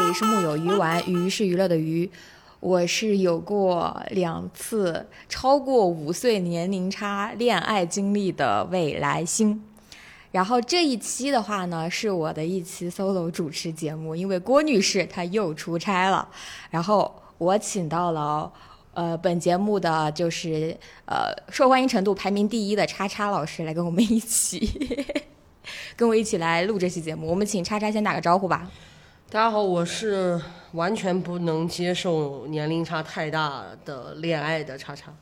这里是木有鱼丸，鱼是娱乐的鱼。我是有过两次超过五岁年龄差恋爱经历的未来星。然后这一期的话呢，是我的一期 solo 主持节目，因为郭女士她又出差了，然后我请到了呃本节目的就是呃受欢迎程度排名第一的叉叉老师来跟我们一起 跟我一起来录这期节目。我们请叉叉先打个招呼吧。大家好，我是完全不能接受年龄差太大的恋爱的叉叉。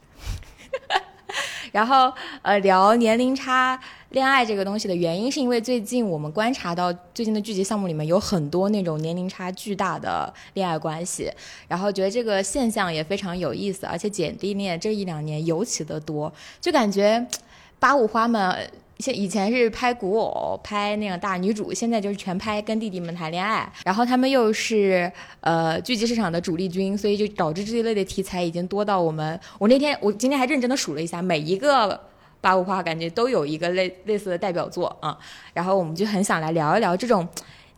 然后呃聊年龄差恋爱这个东西的原因，是因为最近我们观察到最近的剧集项目里面有很多那种年龄差巨大的恋爱关系，然后觉得这个现象也非常有意思，而且姐弟恋这一两年尤其的多，就感觉 八五花们。现以前是拍古偶，拍那个大女主，现在就是全拍跟弟弟们谈恋爱，然后他们又是呃剧集市场的主力军，所以就导致这一类的题材已经多到我们，我那天我今天还认真的数了一下，每一个八五花感觉都有一个类类似的代表作啊，然后我们就很想来聊一聊这种。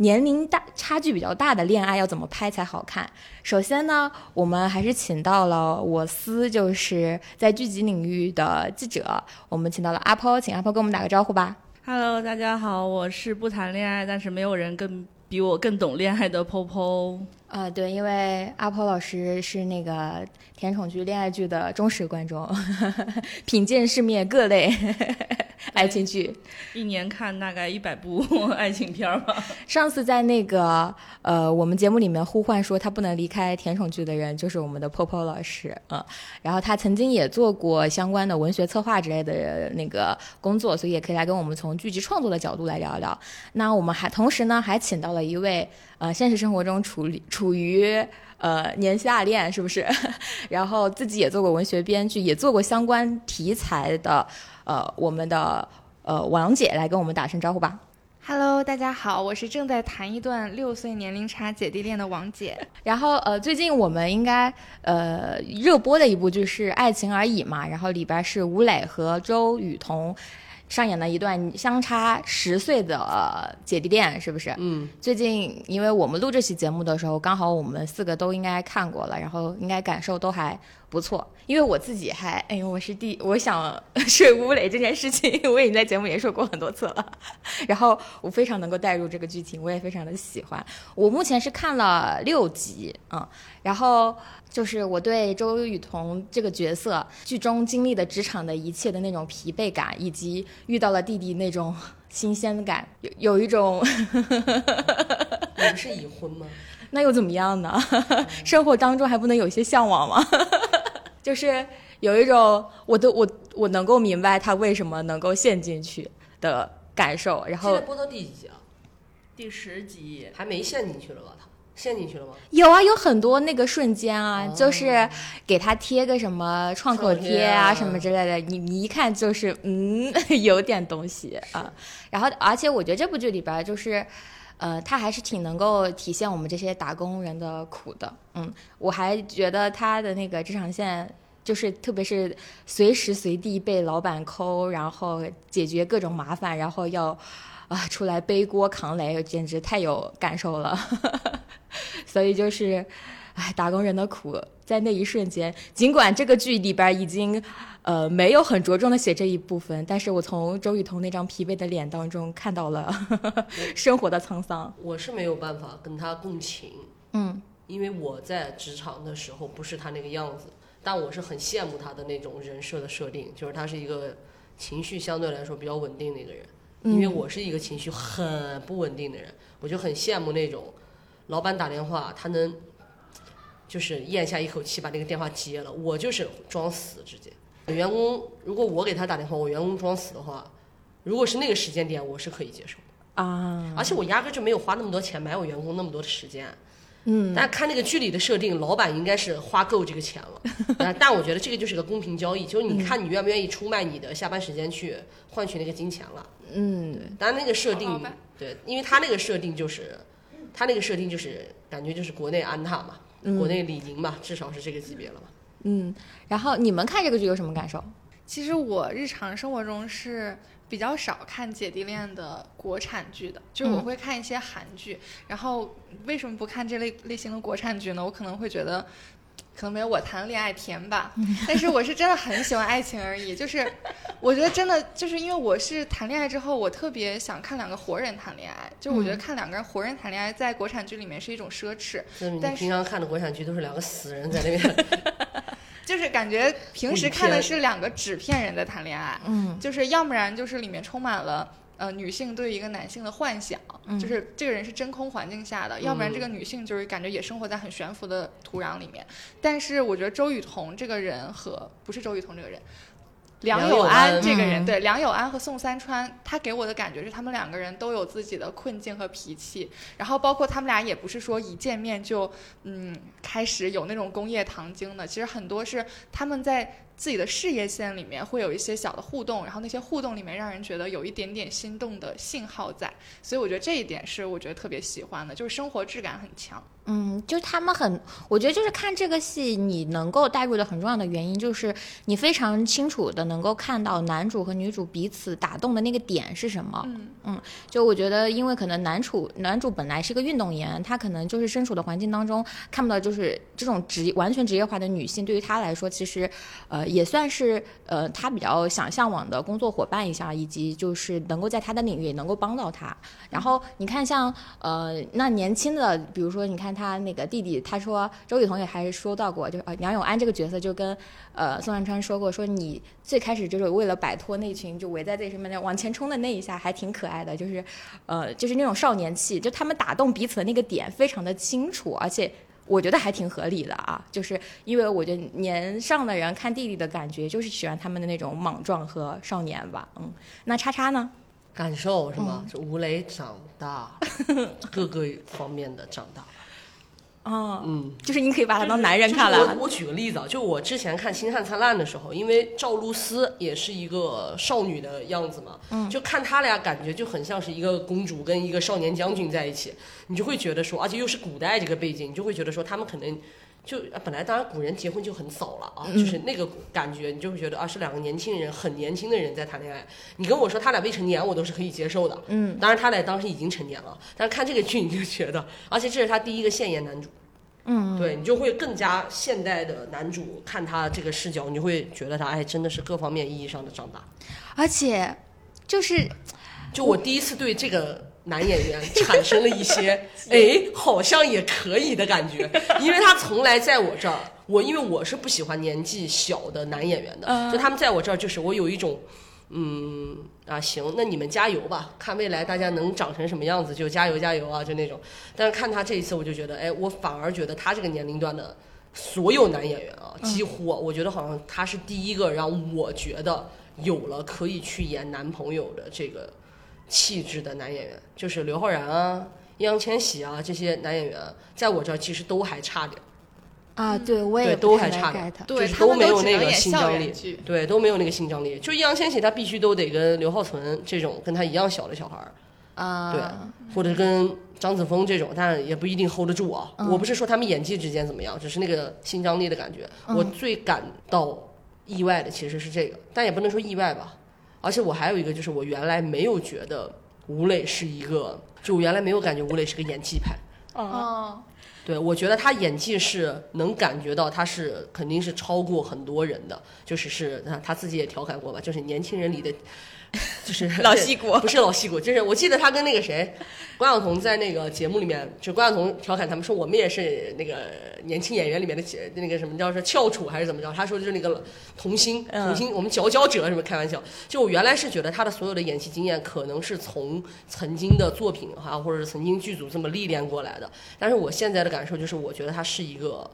年龄大差距比较大的恋爱要怎么拍才好看？首先呢，我们还是请到了我司，就是在剧集领域的记者，我们请到了阿抛，请阿抛跟我们打个招呼吧。Hello，大家好，我是不谈恋爱，但是没有人更比我更懂恋爱的 Popo。啊，对，因为阿婆老师是那个甜宠剧、恋爱剧的忠实观众，品鉴世面各类 爱情剧，一年看大概一百部 爱情片吧。上次在那个呃我们节目里面呼唤说他不能离开甜宠剧的人，就是我们的 Popo 老师，嗯，然后他曾经也做过相关的文学策划之类的那个工作，所以也可以来跟我们从剧集创作的角度来聊一聊。那我们还同时呢，还请到了一位。呃，现实生活中处理处于呃年下恋是不是？然后自己也做过文学编剧，也做过相关题材的，呃，我们的呃王姐来跟我们打声招呼吧。Hello，大家好，我是正在谈一段六岁年龄差姐弟恋的王姐。然后呃，最近我们应该呃热播的一部剧是《爱情而已》嘛，然后里边是吴磊和周雨彤。上演了一段相差十岁的姐弟恋，是不是？嗯。最近，因为我们录这期节目的时候，刚好我们四个都应该看过了，然后应该感受都还不错。因为我自己还，哎呦，我是第，我想 睡吴磊这件事情，我已经在节目也说过很多次了。然后我非常能够带入这个剧情，我也非常的喜欢。我目前是看了六集，嗯，然后。就是我对周雨彤这个角色剧中经历的职场的一切的那种疲惫感，以及遇到了弟弟那种 新鲜感，有有一种。你们是已婚吗？那又怎么样呢？生活当中还不能有一些向往吗？就是有一种，我都我我能够明白他为什么能够陷进去的感受。然后现在播到第几集啊？第十集，还没陷进去了吧？他。陷进去了吗？有啊，有很多那个瞬间啊，就是给他贴个什么创口贴啊，什么之类的，你你一看就是嗯，有点东西啊。然后，而且我觉得这部剧里边就是，呃，他还是挺能够体现我们这些打工人的苦的。嗯，我还觉得他的那个职场线，就是特别是随时随地被老板抠，然后解决各种麻烦，然后要啊出来背锅扛雷，简直太有感受了。所以就是，哎，打工人的苦，在那一瞬间，尽管这个剧里边已经，呃，没有很着重的写这一部分，但是我从周雨彤那张疲惫的脸当中看到了 生活的沧桑。我是没有办法跟他共情，嗯，因为我在职场的时候不是他那个样子，但我是很羡慕他的那种人设的设定，就是他是一个情绪相对来说比较稳定的一个人，因为我是一个情绪很不稳定的人，我就很羡慕那种。老板打电话，他能就是咽下一口气把那个电话接了。我就是装死直接。员工如果我给他打电话，我员工装死的话，如果是那个时间点，我是可以接受的啊。而且我压根就没有花那么多钱买我员工那么多的时间。嗯。但看那个剧里的设定，老板应该是花够这个钱了。但我觉得这个就是个公平交易，就是你看你愿不愿意出卖你的下班时间去换取那个金钱了。嗯。对。但那个设定，对，因为他那个设定就是。他那个设定就是感觉就是国内安踏嘛，国内李宁吧，至少是这个级别了吧。嗯，然后你们看这个剧有什么感受？其实我日常生活中是比较少看姐弟恋的国产剧的，就是我嗯会看一些韩剧。然后为什么不看这类类型的国产剧呢？我可能会觉得。可能没有我谈的恋爱甜吧，但是我是真的很喜欢爱情而已。就是 我觉得真的就是因为我是谈恋爱之后，我特别想看两个活人谈恋爱。就我觉得嗯看两个人活人谈恋爱，在国产剧里面是一种奢侈。就是你但是平常看的国产剧都是两个死人在那边，就是感觉平时看的是两个纸片人在谈恋爱，嗯就是要不然就是里面充满了呃女性对一个男性的幻想，嗯就是这个人是真空环境下的，要不然嗯这个女性就是感觉也生活在很悬浮的土壤里面。但是我觉得周雨彤这个人和不是周雨彤这个人。梁梁友友安安这个人，嗯对梁友安和宋三川，他给我的感觉是他们两个人都有自己的困境和脾气，然后包括他们俩也不是说一见面就嗯开始有那种工业糖精的，其实很多是他们在自己的事业线里面会有一些小的互动，然后那些互动里面让人觉得有一点点心动的信号在，所以我觉得这一点是我觉得特别喜欢的，就是生活质感很强。嗯，就是他们很，我觉得就是看这个戏，你能够带入的很重要的原因，就是你非常清楚的能够看到男主和女主彼此打动的那个点是什么。嗯就我觉得，因为可能男主男主本来是个运动员，他可能就是身处的环境当中看不到，就是这种职业完全职业化的女性，对于他来说，其实呃也算是呃他比较想向往的工作伙伴一下，以及就是能够在他的领域能够帮到他。然后你看像呃那年轻的，比如说你看他那个弟弟，他说周雨彤也还是说到过，就是呃梁永安这个角色就跟呃宋万川说过，说你最开始就是为了摆脱那群就围在自己身边的往前冲的那一下还挺可爱的，就是呃就是那种少年气，就他们打动彼此的那个点非常的清楚，而且。我觉得还挺合理的啊，就是因为我觉得年上的人看弟弟的感觉，就是喜欢他们的那种莽撞和少年吧。嗯，那叉叉呢？感受是吗？是吴磊长大，各个方面的长大。哦，嗯，就是你可以把他当男人看了。就是我我举个例子啊，就我之前看《星汉灿烂》的时候，因为赵露思也是一个少女的样子嘛，嗯就看他俩感觉就很像是一个公主跟一个少年将军在一起，你就会觉得说，而且又是古代这个背景，你就会觉得说他们可能。就啊本来当然古人结婚就很早了啊，就是那个感觉，你就会觉得啊是两个年轻人，很年轻的人在谈恋爱。你跟我说他俩未成年，我都是可以接受的。嗯，当然他俩当时已经成年了，但是看这个剧你就觉得，而且这是他第一个现眼男主。嗯，对你就会更加现代的男主看他这个视角，你就会觉得他哎真的是各方面意义上的长大。而且就是就我第一次对这个男演员产生了一些 哎好像也可以的感觉，因为他从来在我这儿，我因为我是不喜欢年纪小的男演员的，嗯就他们在我这儿就是我有一种。嗯啊行，那你们加油吧，看未来大家能长成什么样子就加油加油啊，就那种。但是看他这一次，我就觉得，哎，我反而觉得他这个年龄段的所有男演员啊，几乎啊、我觉得好像他是第一个让我觉得有了可以去演男朋友的这个气质的男演员，就是刘昊然啊、易烊千玺啊这些男演员，在我这儿其实都还差点，啊，对我也都还差点。对，就是都没有那个只能演校新张力。对，都没有那个新张力。就易烊千玺，他必须都得跟刘浩存这种跟他一样小的小孩儿，啊，对，或者跟张子枫这种，但也不一定 hold 得住啊。嗯我不是说他们演技之间怎么样，只是那个新张力的感觉。嗯我最感到意外的其实是这个，但也不能说意外吧。而且我还有一个，就是我原来没有觉得吴磊是一个，就我原来没有感觉吴磊是个演技派。哦，对，我觉得他演技是能感觉到他是肯定是超过很多人的，就是是他他自己也调侃过吧，就是年轻人里的，就是老戏骨。不是老戏骨，就是我记得他跟那个谁关晓彤在那个节目里面，就关晓彤调侃他们说我们也是那个年轻演员里面的那个什么叫是翘楚还是怎么着，他说就是那个童星嗯童星，我们佼佼者什么开玩笑，就我原来是觉得他的所有的演戏经验可能是从曾经的作品哈，或者是曾经剧组这么历练过来的，但是我现在的感受就是，我觉得他是一个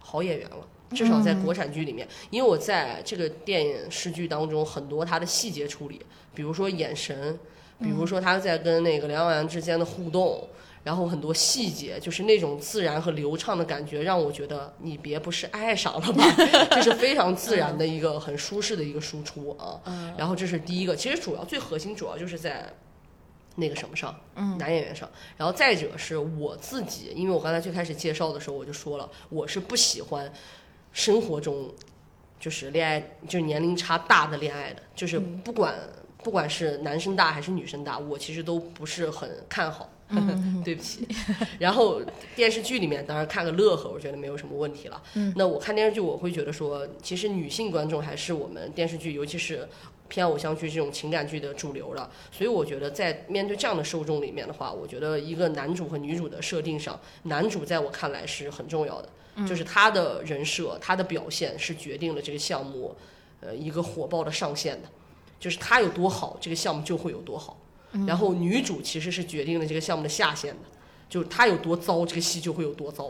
好演员了。至少在国产剧里面，因为我在这个电影视剧当中，很多他的细节处理，比如说眼神，比如说他在跟那个梁永安之间的互动，然后很多细节，就是那种自然和流畅的感觉，让我觉得你别不是爱上了吧？这是非常自然的一个很舒适的一个输出啊。然后这是第一个，其实主要最核心主要就是在那个什么上，男演员上。然后再者是我自己，因为我刚才最开始介绍的时候我就说了，我是不喜欢生活中就是恋爱就是年龄差大的恋爱的，就是嗯。不管、不管是男生大还是女生大，我其实都不是很看好。嗯 对不起，然后电视剧里面当然看个乐呵，我觉得没有什么问题了。嗯。那我看电视剧，我会觉得说，其实女性观众还是我们电视剧，尤其是偏偶像剧这种情感剧的主流了。所以我觉得在面对这样的受众里面的话，我觉得一个男主和女主的设定上，男主在我看来是很重要的，就是他的人设、他的表现是决定了这个项目，呃，一个火爆的上限的。就是他有多好，这个项目就会有多好。然后女主其实是决定了这个项目的下限的，就是他有多糟，这个戏就会有多糟。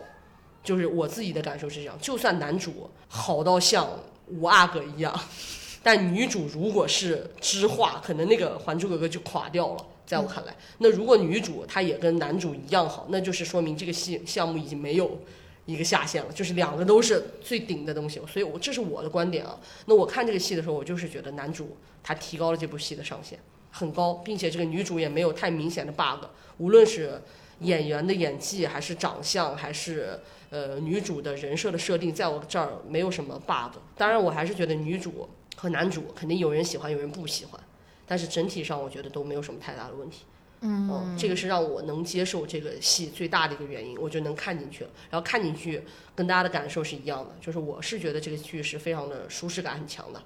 就是我自己的感受是这样，就算男主好到像五阿哥一样，但女主如果是知画，可能那个《还珠格格》就垮掉了。在我看来，那如果女主她也跟男主一样好，那就是说明这个戏项目已经没有一个下限了，就是两个都是最顶的东西。所以我这是我的观点啊。那我看这个戏的时候，我就是觉得男主他提高了这部戏的上限很高，并且这个女主也没有太明显的 bug，无论是演员的演技，还是长相，还是呃女主的人设的设定，在我这儿没有什么 bug。当然，我还是觉得女主和男主肯定有人喜欢，有人不喜欢，但是整体上我觉得都没有什么太大的问题。嗯，这个是让我能接受这个戏最大的一个原因，我就能看进去了。然后看进去跟大家的感受是一样的，就是我是觉得这个剧是非常的舒适感很强的，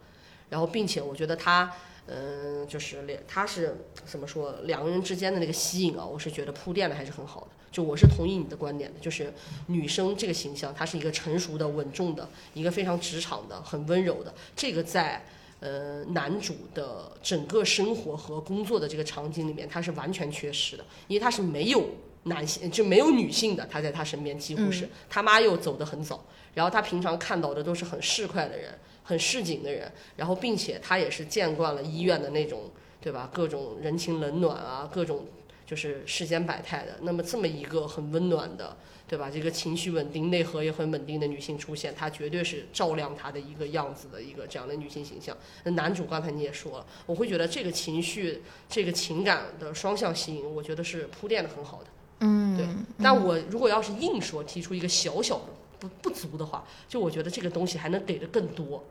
然后并且我觉得它，嗯、就是两它是怎么说两个人之间的那个吸引啊，我是觉得铺垫的还是很好的。就我是同意你的观点的，就是女生这个形象，她是一个成熟的、稳重的，一个非常职场的、很温柔的，这个在。呃，男主的整个生活和工作的这个场景里面，他是完全缺失的，因为他是没有男性就没有女性的，他在他身边几乎是、他妈又走得很早，然后他平常看到的都是很市侩的人，很市井的人，然后并且他也是见惯了医院的那种，对吧？各种人情冷暖啊，各种就是世间百态的。那么这么一个很温暖的，对吧？这个情绪稳定、内核也很稳定的女性出现，她绝对是照亮她的一个样子的一个这样的女性形象。那男主刚才你也说了，我会觉得这个情绪、这个情感的双向吸引，我觉得是铺垫的很好的。嗯，对，但我如果要是硬说提出一个小小的不不足的话，就我觉得这个东西还能给的更多。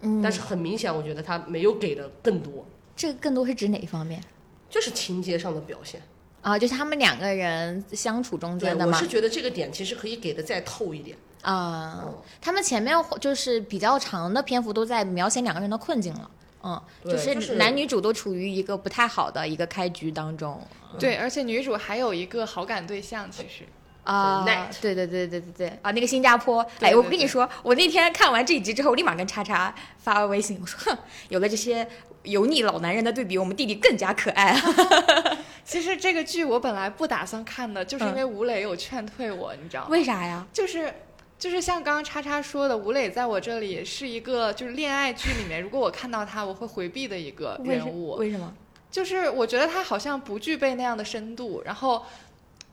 嗯，但是很明显，我觉得他没有给的更多，这个更多是指哪一方面就是情节上的表现。啊？就是他们两个人相处中，间的嘛我是？觉得这个点其实可以给的再透一点。啊、嗯他们前面就是比较长的篇幅都在描写两个人的困境了。嗯，就是男女主都处于一个不太好的一个开局当中对，而且女主还有一个好感对象，其实啊。对对对对对对啊，那个新加坡，对哎，我跟你说，我那天看完这一集之后，我立马跟叉叉发微信，我说，哼，有了这些油腻老男人的对比，我们弟弟更加可爱。其实这个剧我本来不打算看的，就是因为吴磊有劝退我，你知道吗？为啥呀？就是就是像刚刚叉叉说的，吴磊在我这里是一个就是恋爱剧里面，如果我看到他，我会回避的一个人物。为什么？就是我觉得他好像不具备那样的深度，然后。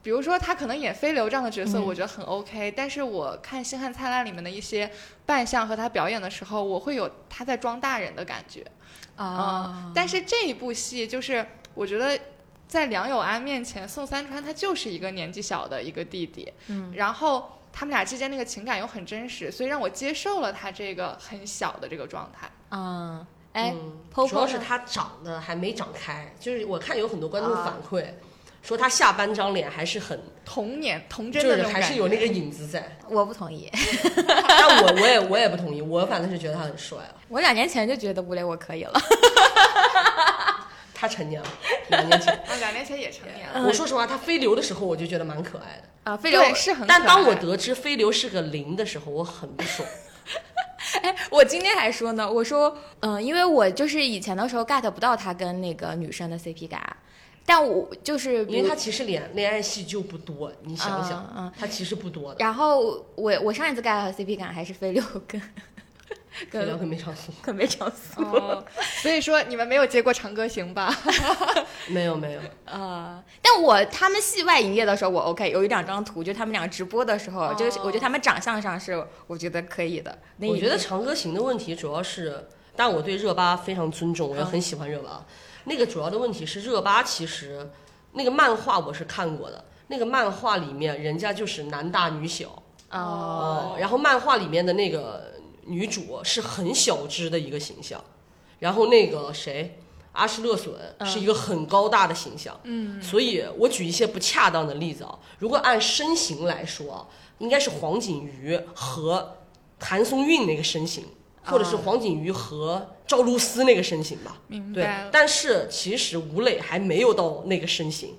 比如说，他可能演飞流这样的角色，嗯。我觉得很 OK、但是我看《星汉灿烂》里面的一些扮相和他表演的时候，我会有他在装大人的感觉。啊，但是这一部戏就是，我觉得在梁友安面前，宋三川他就是一个年纪小的一个弟弟，嗯，然后他们俩之间那个情感又很真实，所以让我接受了他这个很小的这个状态。嗯，哎，嗯主要是他长得还没长开，就是我看有很多观众啊。反馈、说他下半张脸还是很，童年童真就是还是有那个影子在。我不同意。但我我也我也不同意，我反正是觉得他很帅啊。我两年前就觉得吴磊我可以了。他成年了，两年前。啊，两年前也成年了。嗯我说实话，他飞流的时候我就觉得蛮可爱的，啊，飞流对，是很可爱。但当我得知飞流是个零的时候，我很不爽。哎，我今天还说呢，我说，嗯、因为我就是以前的时候 get 不到他跟那个女生的 CP 感，但我就是因为他其实恋恋爱戏就不多，你想想，嗯嗯他其实不多的。然后我我上一次 get 到 CP 感还是飞六跟 飞流跟跟梅长苏 跟梅长苏，哦，所以说你们没有接过长歌行吧？没 有没有，呃，但我他们戏外营业的时候我 OK，有一两张图，就他们俩直播的时候，就是我觉得他们长相上是我觉得可以的。我觉得长歌行的问题主要是，但我对热巴非常尊重，我也很喜欢热巴。那个主要的问题是，热巴其实那个漫画我是看过的，那个漫画里面人家就是男大女小哦，然后漫画里面的那个女主是很小只的一个形象，然后那个谁阿诗勒隼是一个很高大的形象，嗯，所以我举一些不恰当的例子啊，如果按身形来说啊，应该是黄景瑜和谭松韵那个身形，或者是黄景瑜和赵露思那个身形吧，对明白了，。但是其实吴磊还没有到那个身形，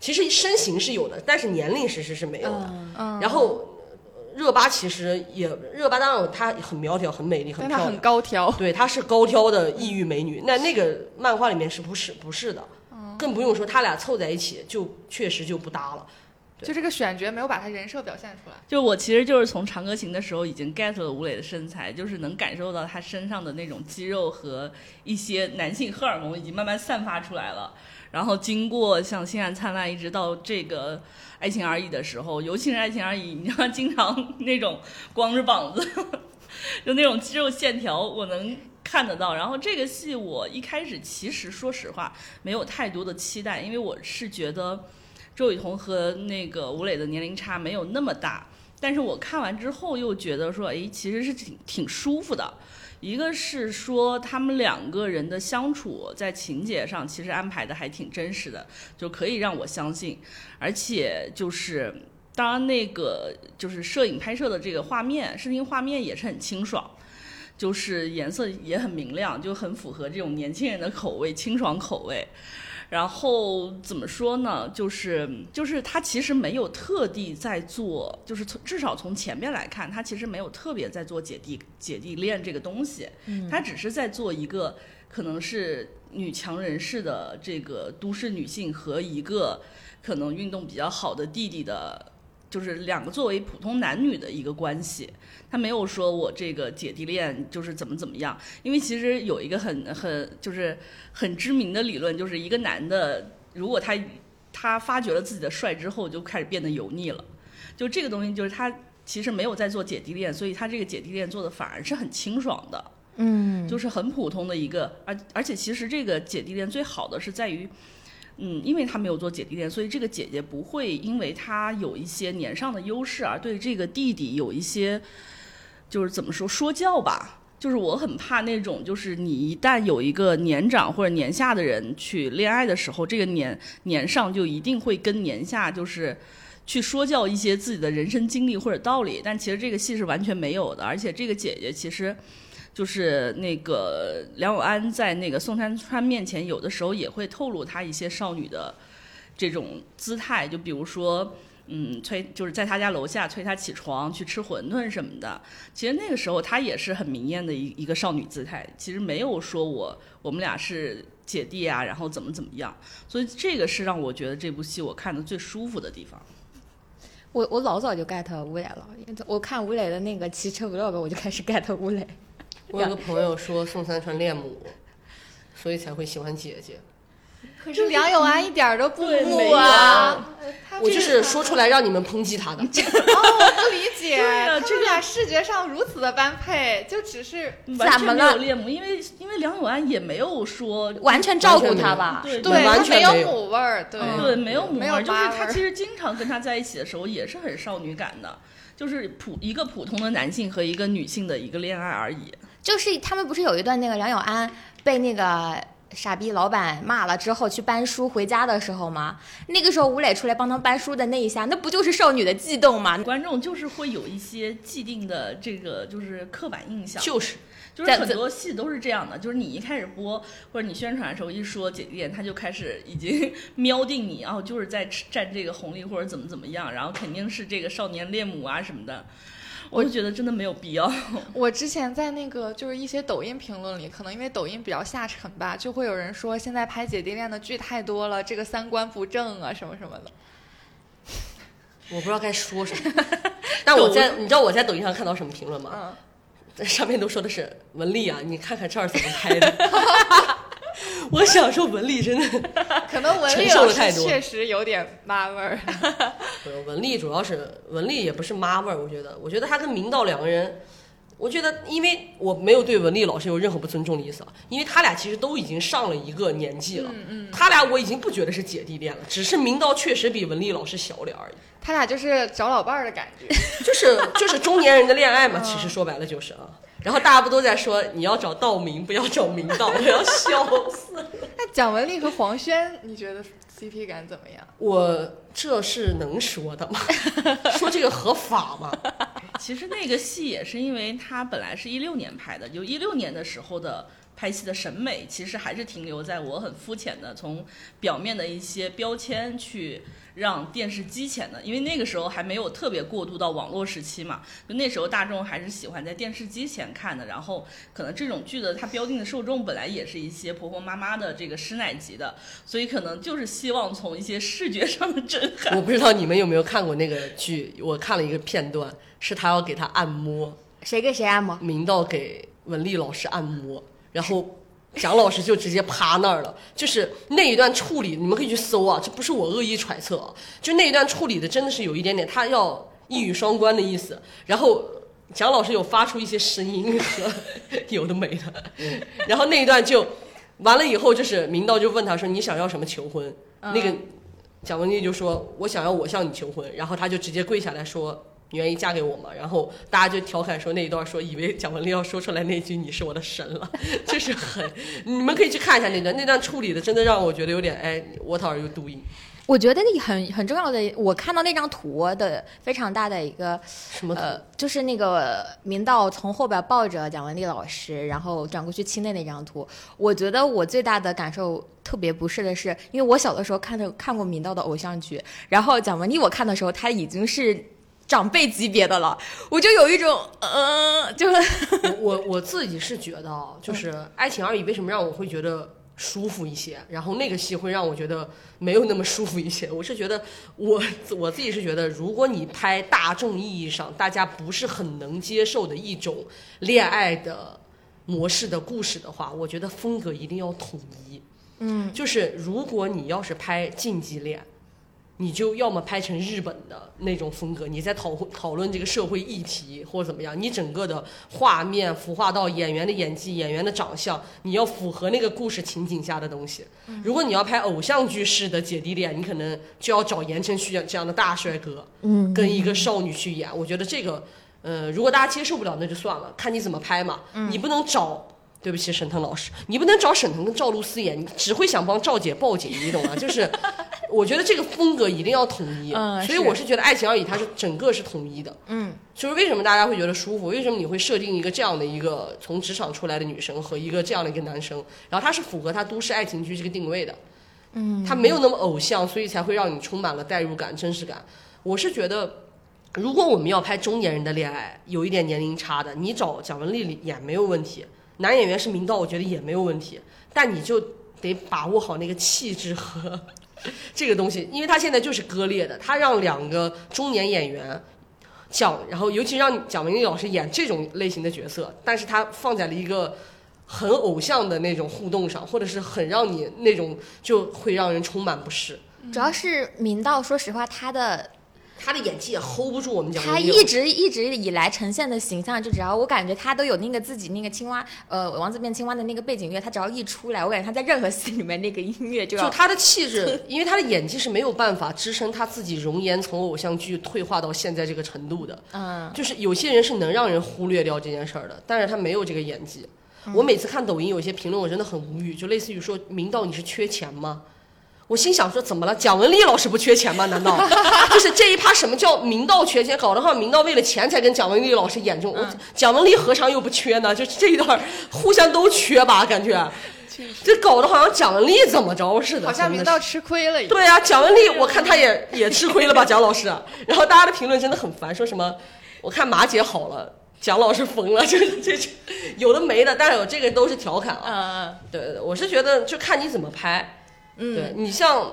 其实身形是有的，但是年龄其实是没有的。嗯，然后呃热巴其实也，热巴当然她很苗条、很美丽、很漂亮，高挑，对，她是高挑的异域美女。那那个漫画里面是不是不是的？更不用说他俩凑在一起，就确实就不搭了。对就这个选角没有把他人设表现出来。就我其实就是从《长歌行》的时候已经 get 了吴磊的身材，就是能感受到他身上的那种肌肉和一些男性荷尔蒙已经慢慢散发出来了。然后经过像《星汉灿烂》一直到这个《爱情而已》的时候，尤其是《爱情而已》，你知道经常 那种光着膀子，就那种肌肉线条，我能看得到。然后这个戏我一开始其实说实话没有太多的期待，因为我是觉得周雨彤和那个吴磊的年龄差没有那么大。但是我看完之后又觉得说，哎，其实是挺挺舒服的。一个是说他们两个人的相处在情节上其实安排的还挺真实的，就可以让我相信。而且就是，当然那个就是摄影拍摄的这个画面，视听画面也是很清爽。就是颜色也很明亮，就很符合这种年轻人的口味，清爽口味。然后怎么说呢？就是就是他其实没有特地在做，就是从至少从前面来看，他其实没有特别在做姐弟姐弟恋这个东西，他只是在做一个可能是女强人士的这个都市女性和一个可能运动比较好的弟弟的，就是两个作为普通男女的一个关系。他没有说我这个姐弟恋就是怎么怎么样，因为其实有一个很很就是很知名的理论，就是一个男的如果他他发觉了自己的帅之后，就开始变得油腻了。就这个东西，就是他其实没有在做姐弟恋，所以他这个姐弟恋做的反而是很清爽的。嗯，就是很普通的一个，而而且其实这个姐弟恋最好的是在于，嗯，因为他没有做姐弟恋，所以这个姐姐不会因为她有一些年上的优势而对这个弟弟有一些，就是怎么说说教吧。就是我很怕那种，就是你一旦有一个年长或者年下的人去恋爱的时候，这个年年上就一定会跟年下就是去说教一些自己的人生经历或者道理，但其实这个戏是完全没有的，而且这个姐姐其实。就是那个梁永安在那个宋山川面前，有的时候也会透露她一些少女的这种姿态，就比如说，嗯，催就是在他家楼下催他起床去吃馄饨什么的。其实那个时候她也是很明艳的一一个少女姿态，其实没有说我我们俩是姐弟啊，然后怎么怎么样。所以这个是让我觉得这部戏我看的最舒服的地方。我我老早就 get 吴磊了，我看吴磊的那个骑车 vlog，我就开始 get 吴磊。我有个朋友说宋三川恋母，所以才会喜欢姐姐。可是梁永安一点儿都不对木啊！他我就是说出来让你们抨击他的。哦，我不理解，这俩视觉上如此的般配，就只是完全没有怎么了恋母，因为因为梁永安也没有说完全照顾他吧？对对他完全没有母味儿，对嗯对，没有母没有味儿，就是他其实经常跟他在一起的时候也是很少女感的，就是普一个普通的男性和一个女性的一个恋爱而已。就是他们不是有一段那个梁永安被那个傻逼老板骂了之后去搬书回家的时候吗？那个时候吴磊出来帮他搬书的那一下，那不就是少女的悸动吗？观众就是会有一些既定的这个就是刻板印象，就是就是很多戏都是这样的，就是你一开始播或者你宣传的时候一说姐弟恋，他就开始已经 瞄定你，然后就是在占这个红利或者怎么怎么样，然后肯定是这个少年恋母啊什么的。我就觉得真的没有必要。我之前在那个就是一些抖音评论里，可能因为抖音比较下沉吧，就会有人说现在拍姐弟恋的剧太多了，这个三观不正啊什么什么的。我不知道该说什么。但我在你知道我在抖音上看到什么评论吗？嗯，在上面都说的是文丽啊，你看看这儿怎么拍的。我享受文丽真的，可能文丽确实有点妈味儿。文丽主要是文丽也不是妈味儿，我觉得，我觉得她跟明道两个人。我觉得，因为我没有对文丽老师有任何不尊重的意思啊，因为他俩其实都已经上了一个年纪了，嗯他俩我已经不觉得是姐弟恋了，只是明道确实比文丽老师小点而已，他俩就是找老伴儿的感觉。就是就是中年人的恋爱嘛，嗯其实说白了就是啊，然后大家不都在说你要找道明，不要找明道，我要笑死。那蒋雯丽和黄轩，你觉得 CP 感怎么样？我这是能说的吗？说这个合法吗？其实那个戏也是因为它本来是一六年拍的，就一六年的时候的拍戏的审美，其实还是停留在我很肤浅的从表面的一些标签去让电视机前的，因为那个时候还没有特别过渡到网络时期嘛，就那时候大众还是喜欢在电视机前看的，然后可能这种剧的它标定的受众本来也是一些婆婆妈妈的这个师奶级的，所以可能就是希望从一些视觉上的震撼。我不知道你们有没有看过那个剧，我看了一个片段，是他要给他按摩，谁给谁按摩？明道给文丽老师按摩，然后蒋老师就直接趴那儿了。就是那一段处理，你们可以去搜啊，这不是我恶意揣测啊，就那一段处理的真的是有一点点，他要一语双关的意思。然后蒋老师有发出一些声音和 有的没的，然后那一段就完了以后，就是明道就问他说：“你想要什么求婚？”那个蒋雯丽就说：“我想要我向你求婚。”然后他就直接跪下来说：“你愿意嫁给我吗？”然后大家就调侃说那一段说，以为蒋雯丽要说出来那句“你是我的神”了，就是很，你们可以去看一下那段，那段处理的真的让我觉得有点哎，What are you doing？我觉得那很很重要的，我看到那张图的非常大的一个什么图？呃，就是那个明道从后边抱着蒋雯丽老师，然后转过去亲的那张图。我觉得我最大的感受特别不适的是，因为我小的时候看的看过明道的偶像剧，然后蒋雯丽我看的时候，她已经是长辈级别的了，我就有一种呃，就是我 我我自己是觉得啊，就是《爱情而已》为什么让我会觉得舒服一些，然后那个戏会让我觉得没有那么舒服一些。我是觉得我我自己是觉得，如果你拍大众意义上大家不是很能接受的一种恋爱的模式的故事的话，我觉得风格一定要统一。嗯，就是如果你要是拍禁忌恋。你就要么拍成日本的那种风格，你在讨讨论这个社会议题或者怎么样，你整个的画面孵化到演员的演技、演员的长相，你要符合那个故事情景下的东西。如果你要拍偶像剧式的姐弟恋，你可能就要找言承旭这样的大帅哥，嗯跟一个少女去演。我觉得这个，呃，如果大家接受不了，那就算了，看你怎么拍嘛。你不能找。对不起，沈腾老师，你不能找沈腾跟赵露思演，你只会想帮赵姐报警，你懂吗？就是，我觉得这个风格一定要统一，嗯所以我是觉得《爱情而已》它是整个是统一的，嗯，就是为什么大家会觉得舒服？为什么你会设定一个这样的一个从职场出来的女生和一个这样的一个男生，然后他是符合他都市爱情剧这个定位的，嗯，他没有那么偶像，所以才会让你充满了代入感、真实感。我是觉得。如果我们要拍中年人的恋爱，有一点年龄差的，你找蒋雯丽演没有问题，男演员是明道，我觉得也没有问题，但你就得把握好那个气质和这个东西，因为他现在就是割裂的，他让两个中年演员讲，然后尤其让蒋雯丽老师演这种类型的角色，但是他放在了一个很偶像的那种互动上，或者是很让你那种就会让人充满不适。主要是明道，说实话，他的他的演技也 hold 不住我们讲他。一直一直以来呈现的形象，就只要我感觉他都有那个自己那个青蛙，呃，王子变青蛙的那个背景乐，他只要一出来，我感觉他在任何戏里面那个音乐就要就他的气质，因为他的演技是没有办法支撑他自己容颜从偶像剧退化到现在这个程度的。嗯，就是有些人是能让人忽略掉这件事儿的，但是他没有这个演技。我每次看抖音有一些评论，我真的很无语，就类似于说明道你是缺钱吗？我心想说怎么了？蒋雯丽老师不缺钱吗？难道 就是这一趴什么叫明道缺钱？搞得好像明道为了钱才跟蒋雯丽老师演这种，我蒋雯丽何尝又不缺呢？就是这一段互相都缺吧，感觉这搞得好像蒋雯丽怎么着似的，好像明道吃亏了一样。对啊、蒋雯丽，我看她也也吃亏了吧，蒋老师。然后大家的评论真的很烦，说什么我看马姐好了，蒋老师疯了，就 是这这有的没的，但是我这个都是调侃啊。嗯对对对，我是觉得就看你怎么拍。嗯，对你像《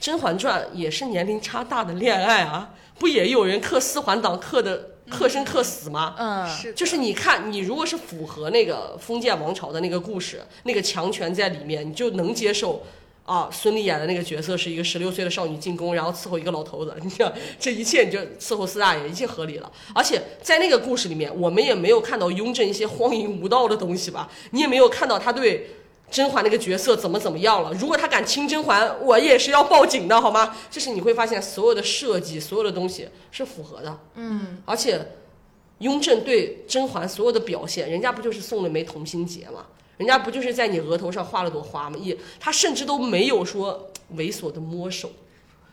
甄嬛传》也是年龄差大的恋爱啊，不也有人克四环党克的克生克死吗？嗯，是就是你看，你如果是符合那个封建王朝的那个故事，那个强权在里面，你就能接受。啊，孙俪演的那个角色是一个十六岁的少女进宫，然后伺候一个老头子，你想这一切你就伺候四大爷，一切合理了。而且在那个故事里面，我们也没有看到雍正一些荒淫无道的东西吧？你也没有看到他对甄嬛那个角色怎么怎么样了。如果他敢亲甄嬛，我也是要报警的，好吗？就是你会发现所有的设计，所有的东西是符合的。嗯，而且雍正对甄嬛所有的表现，人家不就是送了枚同心结吗？人家不就是在你额头上画了朵花吗？也，他甚至都没有说猥琐的摸手，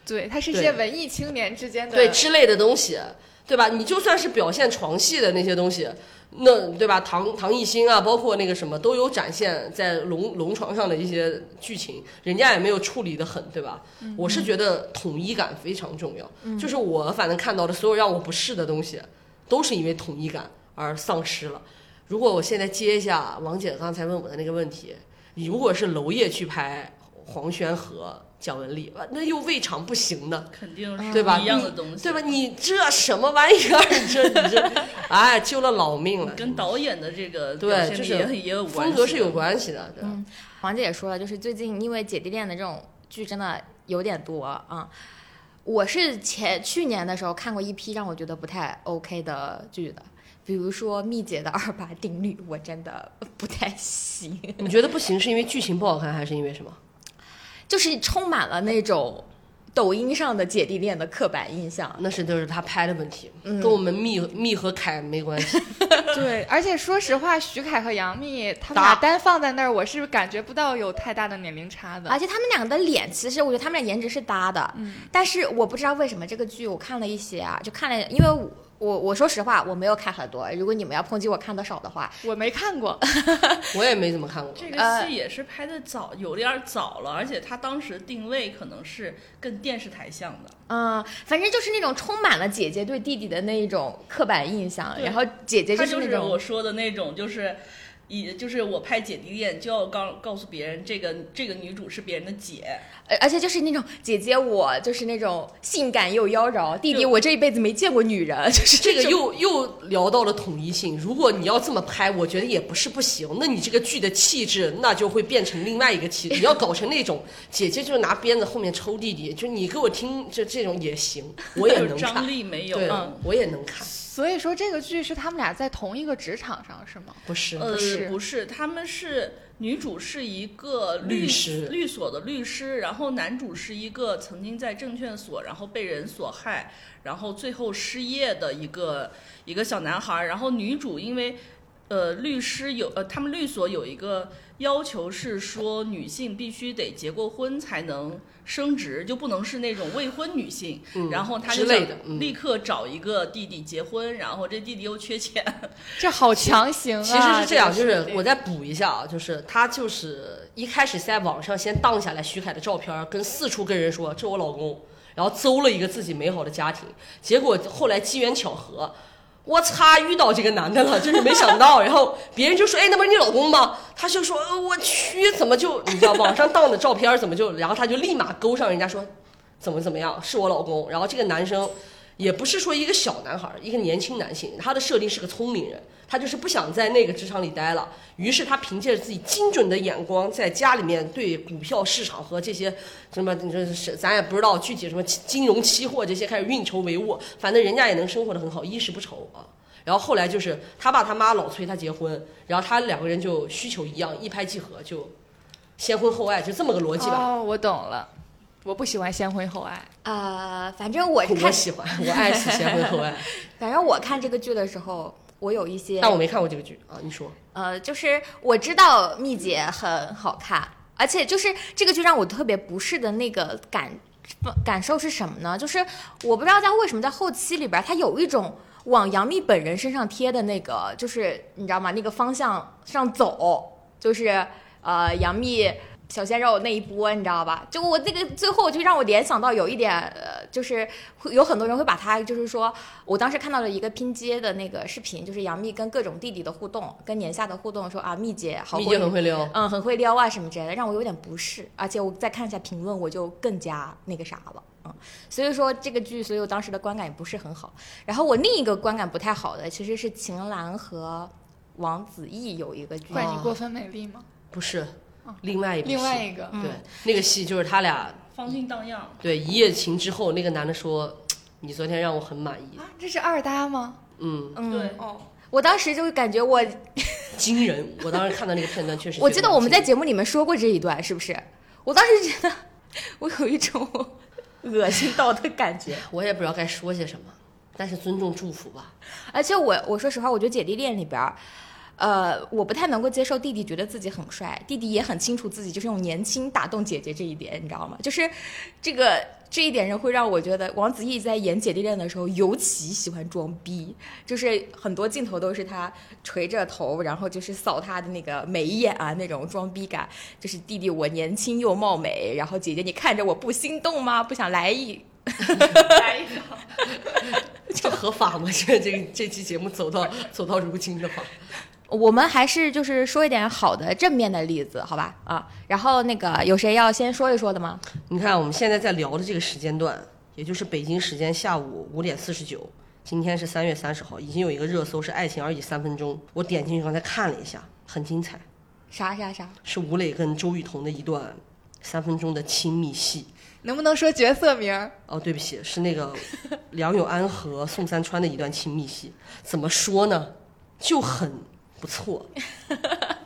对，他是一些文艺青年之间的对之类的东西，对吧？你就算是表现床戏的那些东西，那对吧？唐唐艺昕啊，包括那个什么，都有展现在龙龙床上的一些剧情，人家也没有处理的很，对吧？我是觉得统一感非常重要，就是我反正看到的所有让我不适的东西，都是因为统一感而丧失了。如果我现在接一下王姐刚才问我的那个问题，你如果是娄烨去拍黄轩和蒋雯丽，那又未尝不行呢。肯定是对吧一样的东西，对吧？你这什么玩意儿？这你这，哎，救了老命了。跟导演的这个对就是表现力也有关系，风格是有。关系的，对。黄姐也说了，就是最近因为姐弟恋的这种剧真的有点多啊。我是前去年的时候看过一批让我觉得不太 OK 的剧的，比如说蜜姐的二八定律，我真的不太行，你觉得不行是因为剧情不好看，还是因为什么？就是充满了那种抖音上的姐弟恋的刻板印象。那是就是他拍的问题，嗯跟我们幂幂和凯没关系。对，而且说实话，徐凯和杨幂他们搭俩单放在那儿，我是感觉不到有太大的年龄差的。而且他们两个的脸，其实我觉得他们俩颜值是搭的，嗯但是我不知道为什么这个剧我看了一些啊，就看了，因为我我我说实话我没有看很多，如果你们要抨击我看的少的话，我没看过，我也没怎么看过。这个戏也是拍的早，有点儿早了，而且它当时定位可能是跟电视台像的。嗯，反正就是那种充满了姐姐对弟弟的那一种刻板印象，然后姐姐它就是是那种我说的那种，就是以就是我拍姐弟恋就要告告诉别人这个这个女主是别人的姐，而而且就是那种姐姐我就是那种性感又妖娆，弟弟我这一辈子没见过女人，就是这个又又聊到了统一性。如果你要这么拍，我觉得也不是不行。那你这个剧的气质，那就会变成另外一个气质。你要搞成那种姐姐就是拿鞭子后面抽弟弟，就你给我听这这种也行，我也能看张看。力没有。对嗯，我也能看。所以说这个剧是他们俩在同一个职场上是吗？不是，呃，是不是，他们是女主是一个律律师律所的律师，然后男主是一个曾经在证券所，然后被人所害，然后最后失业的一个一个小男孩儿。然后女主因为呃律师有呃他们律所有一个要求是说女性必须得结过婚才能升职，就不能是那种未婚女性。嗯然后她就立刻找一个弟弟结婚，然后这弟弟又缺钱。这好强行啊！其实是这样，就是我再补一下啊，就是他就是一开始在网上先荡下来徐凯的照片儿，跟四处跟人说这我老公，然后邹了一个自己美好的家庭，结果后来机缘巧合。我擦，遇到这个男的了，就是没想到，然后别人就说：“哎，那不是你老公吗？”他就说：“呃我去，怎么就你知道网上当的照片儿怎么就？”然后他就立马勾上人家说：“怎么怎么样，是我老公。”然后这个男生也不是说一个小男孩儿，一个年轻男性，他的设定是个聪明人，他就是不想在那个职场里待了，于是他凭借着自己精准的眼光，在家里面对股票市场和这些什么，你说是咱也不知道具体什么金金融期货这些开始运筹帷幄，反正人家也能生活的很好，衣食不愁啊。然后后来就是他爸他妈老催他结婚，然后他两个人就需求一样，一拍即合，就先婚后爱，就这么个逻辑吧。哦，我懂了。我不喜欢先婚后爱，呃，反正我我看，喜欢，我爱死先婚后爱，反正我看这个剧的时候，我有一些但我没看过这个剧啊。你说，呃，就是我知道蜜姐很好看，而且就是这个剧让我特别不适的那个感感受是什么呢？就是我不知道在为什么在后期里边，它有一种往杨幂本人身上贴的那个，就是你知道吗？那个方向上走，就是呃杨幂。小鲜肉那一波，你知道吧？就我那个最后就让我联想到有一点，呃，就是会有很多人会把它，就是说我当时看到了一个拼接的那个视频，就是杨幂跟各种弟弟的互动，跟年下的互动，说啊幂姐好蜜会姐很会撩，嗯，很会撩啊什么之类的，让我有点不适。而且我再看一下评论，我就更加那个啥了。嗯，所以说这个剧，所以我当时的观感也不是很好。然后我另一个观感不太好的，其实是秦岚和王子异有一个剧，怪你过分美丽吗？不是，另外一部戏另外一个，嗯对那个戏就是他俩芳心荡漾，对一夜情之后，那个男的说：“你昨天让我很满意。啊，这是二搭吗？”嗯，嗯，对哦，我当时就感觉我，惊人！我当时看到那个片段，确实我记得我们在节目里面说过这一段，是不是？我当时觉得我有一种 恶心到的感觉。我也不知道该说些什么。但是尊重祝福吧。而且我我说实话，我觉得姐弟恋里边儿，呃，我不太能够接受弟弟觉得自己很帅，弟弟也很清楚自己就是用年轻打动姐姐这一点，你知道吗？就是这个这一点上会让我觉得王子异在演姐弟恋的时候尤其喜欢装逼，就是很多镜头都是他垂着头，然后就是扫他的那个眉眼啊那种装逼感，就是弟弟我年轻又貌美，然后姐姐你看着我不心动吗？不想来一来一个，这合法吗？这这这期节目走到走到如今的话，我们还是就是说一点好的正面的例子，好吧？啊，然后那个有谁要先说一说的吗？你看我们现在在聊的这个时间段，也就是北京时间下午五点四十九，今天是三月三十号，已经有一个热搜是“爱情而已三分钟”，我点进去刚才看了一下，很精彩，啥啥啥？是吴磊跟周雨彤的一段三分钟的亲密戏。能不能说角色名儿？哦，对不起，是那个梁永安和宋三川的一段亲密戏。怎么说呢？就很不错。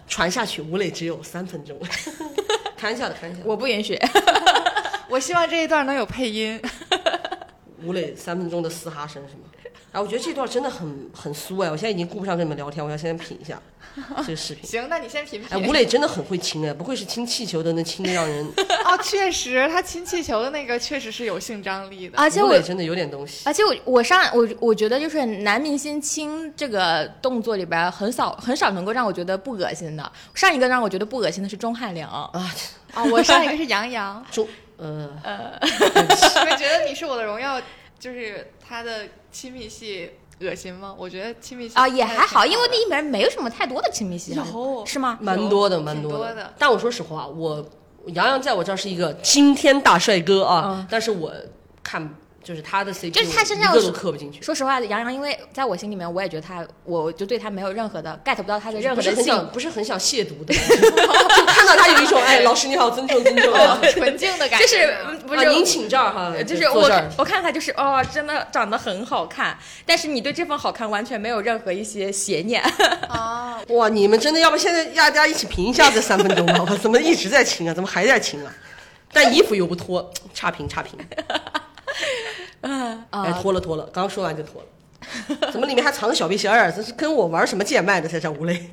传下去，吴磊只有三分钟。开玩笑的，开玩笑的。我不允许。我希望这一段能有配音。吴磊三分钟的嘶哈声是吗？啊，我觉得这段真的很很酥哎！我现在已经顾不上跟你们聊天，我要先品一下这个视频。行，那你先品哎，品。吴磊真的很会亲哎，不愧是亲气球的，那亲的让人。哦，确实，他亲气球的那个确实是有性张力的。而且我吴磊真的有点东西。而且我我上我我觉得就是男明星亲这个动作里边很少很少能够让我觉得不恶心的。上一个让我觉得不恶心的是钟汉良，啊，哦，我上一个是杨洋，钟呃，呃，我觉得《你是我的荣耀》就是他的亲密戏恶心吗？我觉得亲密戏啊也还好，因为那一门没有什么太多的亲密戏，有。是吗？蛮多的，蛮多的。但我说实话，我杨洋在我这儿是一个惊天大帅哥啊，嗯。但是我看就是他的 CP，就是他身上都磕不进去。说实话，杨洋因为在我心里面，我也觉得他，我就对他没有任何的 get 不到他的任何的性很想，不是很想亵渎的感觉，就看到他有一种哎，老师你好，尊重尊重啊，纯净的感觉。就是不是啊您请这儿哈，就是我。我看他就是哦，真的长得很好看，但是你对这份好看完全没有任何一些邪念。啊，哇，你们真的要不现在大家一起评一下这三分钟吧？我怎么一直在亲啊？怎么还在亲啊？但衣服又不脱，差 评差评。哎，啊，脱了脱了，刚说完就脱了。怎么里面还藏个小背心儿？这是跟我玩什么贱卖的？在这吴磊，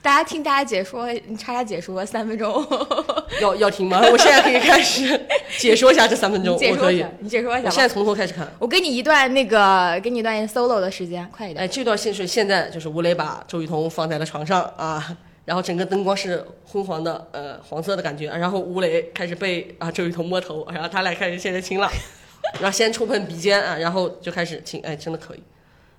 大家听大家解说，你叉叉解说三分钟，要要听吗？我现在可以开始 解说一下这三分钟，我可以说一下。，你解说一下吧。我现在从头开始看。我给你一段那个，给你一段 solo 的时间，快一点。哎，这段戏是现在就是吴磊把周雨彤放在了床上啊，然后整个灯光是昏黄的，呃，黄色的感觉，然后吴磊开始被啊周雨彤摸头，然后他俩开始现在亲了，然后先触碰鼻尖啊，然后就开始亲，哎，真的可以。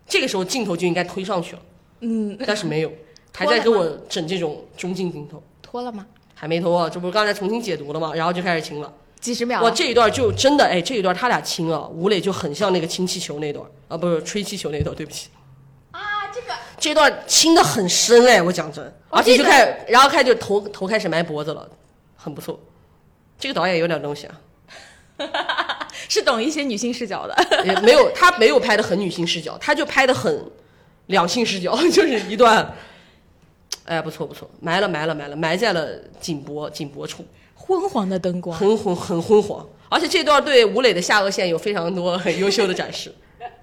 这个时候镜头就应该推上去了，嗯，但是没有，还在给我整这种中近镜头，脱了吗？还没脱啊，这不是刚才重新解读了吗？然后就开始亲了。几十秒啊。哇，这一段就真的哎，这一段他俩亲啊，吴磊就很像那个亲气球那段啊，不是吹气球那段，对不起。啊，这个这段亲的很深哎，我讲真，而且就开始，然后开始就头头开始埋脖子了，很不错。这个导演有点东西啊，是懂一些女性视角的。也没有他没有拍的很女性视角，他就拍的很两性视角，就是一段，哎不错不错，埋了埋了埋了，埋在了颈脖颈脖处，昏黄的灯光，很昏很昏黄，而且这段对吴磊的下颚线有非常多很优秀的展示，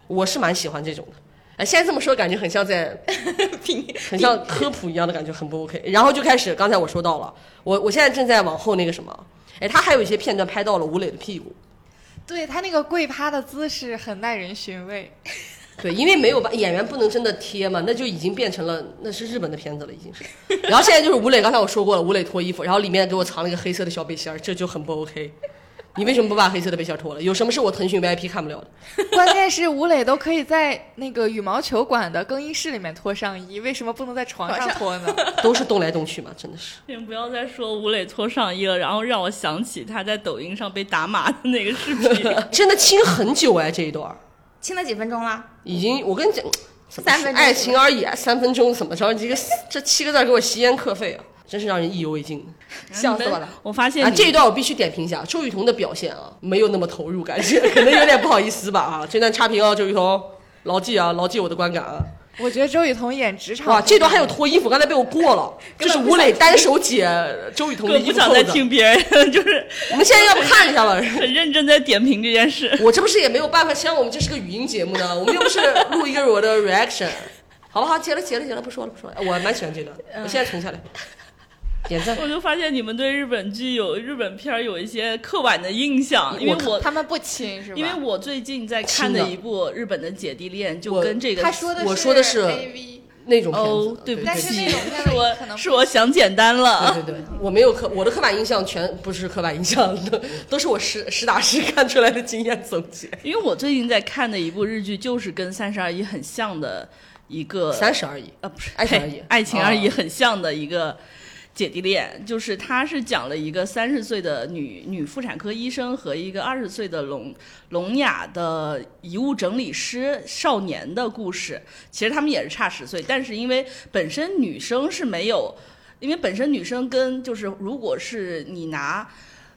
我是蛮喜欢这种的。哎，现在这么说，感觉很像在 很像科普一样的感觉，很不 OK。然后就开始，刚才我说到了，我我现在正在往后那个什么，哎，他还有一些片段拍到了吴磊的屁股，对他那个跪趴的姿势很耐人寻味。对，因为没有把演员不能真的贴嘛，那就已经变成了那是日本的片子了，已经是。然后现在就是吴磊，刚才我说过了，吴磊脱衣服，然后里面给我藏了一个黑色的小背心儿，这就很不 OK。你为什么不把黑色的背心脱了？有什么是我腾讯 VIP 看不了的？关键是吴磊都可以在那个羽毛球馆的更衣室里面脱上衣，为什么不能在床上 脱呢？都是动来动去嘛，真的是。你不要再说吴磊脱上衣了，然后让我想起他在抖音上被打码的那个视频。真的亲很久哎，这一段亲了几分钟了？已经，我跟你讲，怎么三分钟爱情而已，三分钟怎么着？这个这七个字给我吸烟课费啊，真是让人意犹未尽。笑死我了！啊，我发现啊这一段我必须点评一下周雨彤的表现啊，没有那么投入，感觉可能有点不好意思吧啊。这段差评啊，周雨彤，牢记啊，牢记我的观感啊。我觉得周雨彤演职场哇，这段还有脱。衣服，刚才被我过了，这是吴磊单手解周雨彤的更不想再衣服扣子。听别人，就是 我们现在要不看一下吧？很认真在点评这件事。我这不是也没有办法，现在我们这是个语音节目呢，我们又不是录一个我的 reaction，好不好？结了结了结了，不说了不说了，我蛮喜欢这段，我现在存下来，点赞。我就发现你们对日本剧有日本片儿有一些刻板的印象，因为我我他们不亲是吧？因为我最近在看的一部日本的姐弟恋，就跟这个他说的我说的是那种片子，，哦对不但是起，那种片子是我可能是我想简单了。对对对，我没有刻我的刻板印象全不是刻板印象，都都是我实实打实看出来的经验总结。因为我最近在看的一部日剧，就是跟《三十而已》很像的一个三十而已，啊不是爱情而已爱情而已哦很像的一个姐弟恋，就是他是讲了一个三十岁的女女妇产科医生和一个二十岁的聋聋哑的遗物整理师少年的故事。其实他们也是差十岁，但是因为本身女生是没有，因为本身女生跟就是如果是你拿。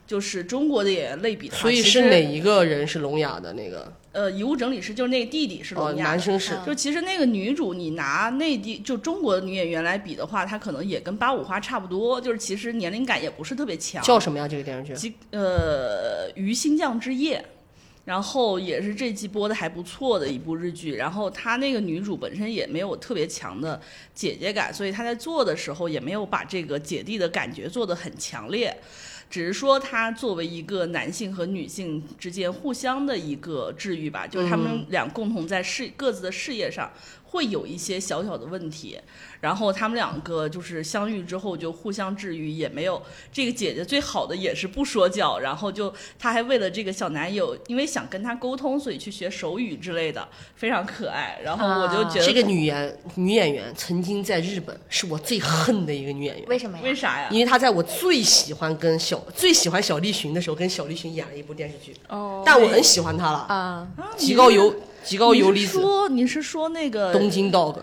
就是中国的演员类比的话，所以是哪一个人是聋哑的那个？呃，遗物整理师就是那个弟弟是哦，聋哑的，男生是嗯就其实那个女主，你拿内地就中国的女演员来比的话，她可能也跟八五花差不多，就是其实年龄感也不是特别强。叫什么呀？这个电视剧？即呃《于新将之夜》，然后也是这季播的还不错的一部日剧。然后她那个女主本身也没有特别强的姐姐感，所以她在做的时候也没有把这个姐弟的感觉做得很强烈。只是说，他作为一个男性和女性之间互相的一个治愈吧，就是他们俩共同在事各自的事业上会有一些小小的问题，然后他们两个就是相遇之后就互相治愈，也没有这个姐姐最好的也是不说教，然后就她还为了这个小男友，因为想跟他沟通，所以去学手语之类的，非常可爱。然后我就觉得这个女演女演员曾经在日本是我最恨的一个女演员，为什么呀？为啥呀？因为她在我最喜欢跟小最喜欢小栗旬的时候，跟小栗旬演了一部电视剧，哦，但我很喜欢她了，啊，极高游极高游你离子，是说你是说那个东京 dog，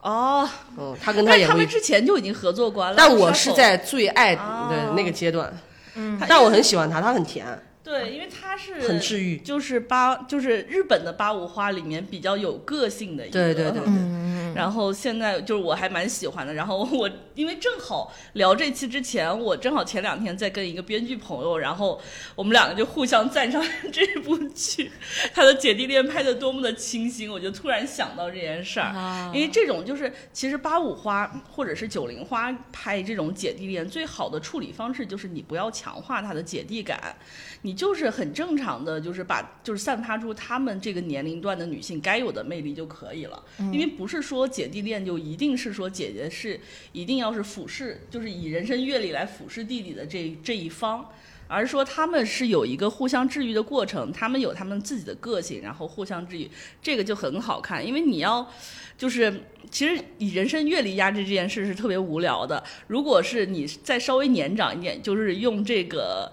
哦？嗯，他跟她但演过一，他们之前就已经合作过了。但我是在最爱哦。的那个阶段，嗯。但我很喜欢他，他很甜，对，因为他是很治愈，就是八就是日本的八五花里面比较有个性的一个，对对对然后现在就是我还蛮喜欢的。然后我因为正好聊这期之前，我正好前两天在跟一个编剧朋友，然后我们两个就互相赞赏 这部剧，他的姐弟恋拍的多么的清新，我就突然想到这件事儿。啊因为这种就是，其实八五花或者是九零花拍这种姐弟恋，最好的处理方式就是你不要强化他的姐弟感，你就是很正常的，就是把就是散发出他们这个年龄段的女性该有的魅力就可以了。因为不是说姐弟恋就一定是说姐姐是一定要是俯视，就是以人生阅历来俯视弟弟的这这一方。而是说他们是有一个互相治愈的过程，他们有他们自己的个性，然后互相治愈，这个就很好看。因为你要，就是其实以人生阅历压制这件事是特别无聊的。如果是你再稍微年长一点，就是用这个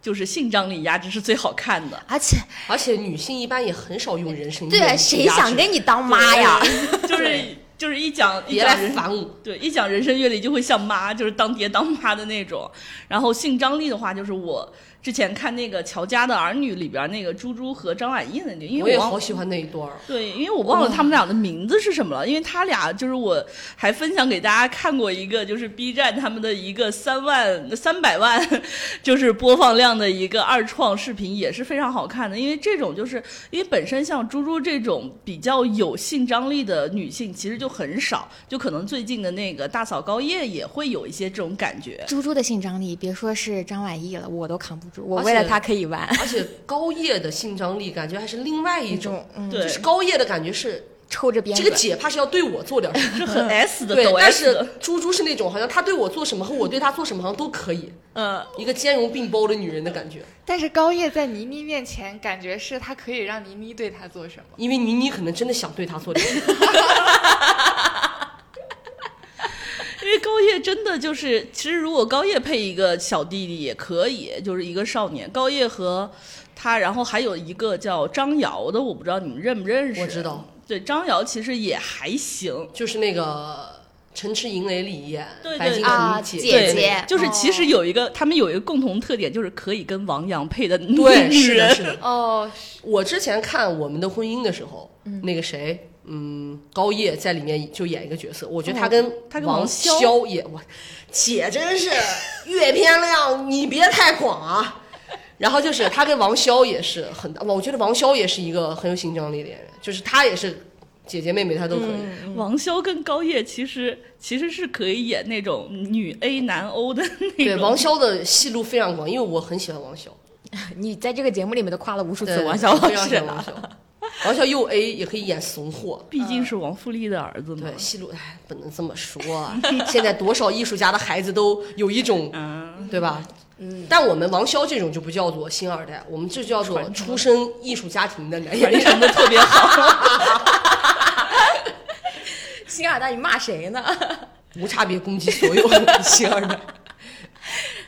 就是性张力压制是最好看的。而且而且女性一般也很少用人生对啊，阅历谁压制想跟你当妈呀？就是就是一讲 一别讲人来烦我。对，一讲人生阅历就会像妈，就是当爹当妈的那种。然后性张力的话，就是我之前看那个《乔家的儿女》里边那个猪猪和张晚意的那个，因我也为我忘好喜欢那一段儿。对，因为我忘了他们俩的名字是什么了。因为他俩就是我还分享给大家看过一个，就是 B 站他们的一个三万三百万就是播放量的一个二创视频，也是非常好看的。因为这种就是因为本身像猪猪这种比较有性张力的女性，其实就很少，就可能最近的那个大嫂高叶也会有一些这种感觉。猪猪的性张力，别说是张晚意了，我都扛不住。我为了他可以玩。而且高叶的性张力感觉还是另外一种，嗯，就是高叶的感觉是抽着鞭子。这个姐怕是要对我做点什么，是很 S 的，对抖，但是，猪猪是那种好像她对我做什么和我对她做什么好像都可以，嗯，一个兼容并包的女人的感觉。但是高叶在倪妮面前，感觉是她可以让倪妮对她做什么。因为倪妮可能真的想对她做点什么，因为高叶真的就是，其实如果高叶配一个小弟弟也可以，就是一个少年。高叶和他，然后还有一个叫张瑶的，我不知道你们认不认识。我知道。对，张瑶其实也还行。就是那个《城池营垒》里演对对白金啊腾姐姐姐姐就是其实有一个，他们有一个共同特点，就是可以跟王阳配的对，女是的，人。是的。哦，我之前看《我们的婚姻》的时候，嗯那个谁，嗯，高叶在里面就演一个角色，我觉得他跟哦他跟王王骁骁也我姐真是阅片量，你别太广啊。然后就是他跟王骁也是很大，我觉得王骁也是一个很有形象力的演员，就是他也是姐姐妹妹他都可以。王骁跟高叶其实其实是可以演那种女 A 男 O 的那种。对，王骁的戏路非常广，因为我很喜欢王骁，你在这个节目里面都夸了无数次王小老师了。欢 王骁。又 A 也可以演怂货，毕竟是王富丽的儿子嘛。对，戏路哎不能这么说啊。现在多少艺术家的孩子都有一种，嗯，对吧？嗯。但我们王骁这种就不叫做星二代，我们这叫做出身艺术家庭的男演员。传承的特别好。星二代，你骂谁呢？无差别攻击所有星二代。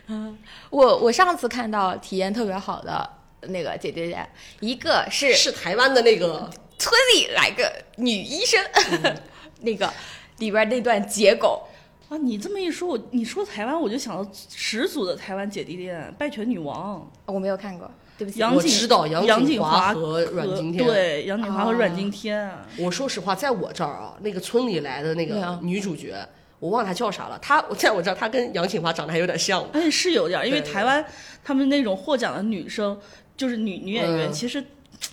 嗯我我上次看到体验特别好的那个姐姐姐，一个是是台湾的那个，村里来个女医生，那个里边那段结构，啊，你这么一说，我你说台湾，我就想到始祖的台湾姐弟恋《拜权女王我没有看过，对不》，起。我知道杨杨锦锦华华和阮经天对，杨锦华和哦阮经天。我说实话，在我这儿啊，那个村里来的那个女主角，我忘了她叫啥了。她 我在我这儿，她跟杨景华长得还有点像。哎是有点，因为台湾他们那种获奖的女生，就是女女演员，嗯其实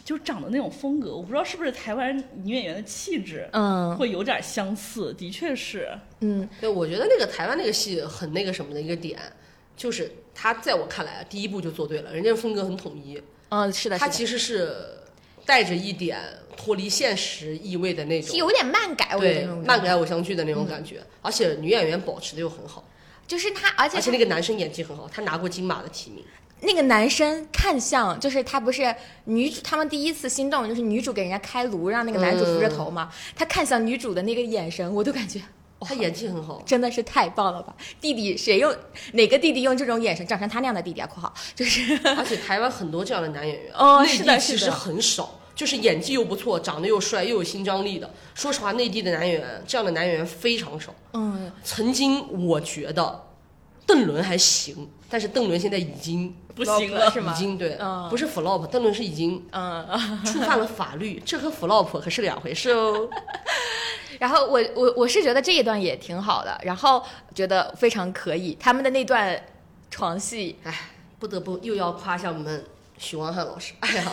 就长得那种风格，我不知道是不是台湾女演员的气质，嗯会有点相似，的确是。嗯，对，我觉得那个台湾那个戏很那个什么的一个点，就是他在我看来啊，第一部就做对了，人家风格很统一，嗯，是的，他其实是带着一点脱离现实意味的那种，有点漫改，对那种漫改偶像剧的那种感觉，而且女演员保持的又很好，就是他，而且而且那个男生演技很好，他拿过金马的提名。那个男生看向，就是他不是女主，他们第一次心动就是女主给人家开颅，让那个男主扶着头嘛，他看向女主的那个眼神，我都感觉他演技很好，真的是太棒了吧！弟弟谁用哪个弟弟用这种眼神，长成他那样的弟弟啊？（括号就是而且台湾很多这样的男演员，哦内是的其实很少，就是演技又不错，长得又帅，又有新张力的。说实话，内地的男演员这样的男演员非常少。嗯，曾经我觉得邓伦还行，但是邓伦现在已经不行了是吗？已经对，嗯。不是 flop，邓伦是已经嗯，触犯了法律，这和 flop 可是两回事哦。然后我我我是觉得这一段也挺好的，然后觉得非常可以，他们的那段床戏，哎不得不又要夸一下我们许光汉老师，哎呀，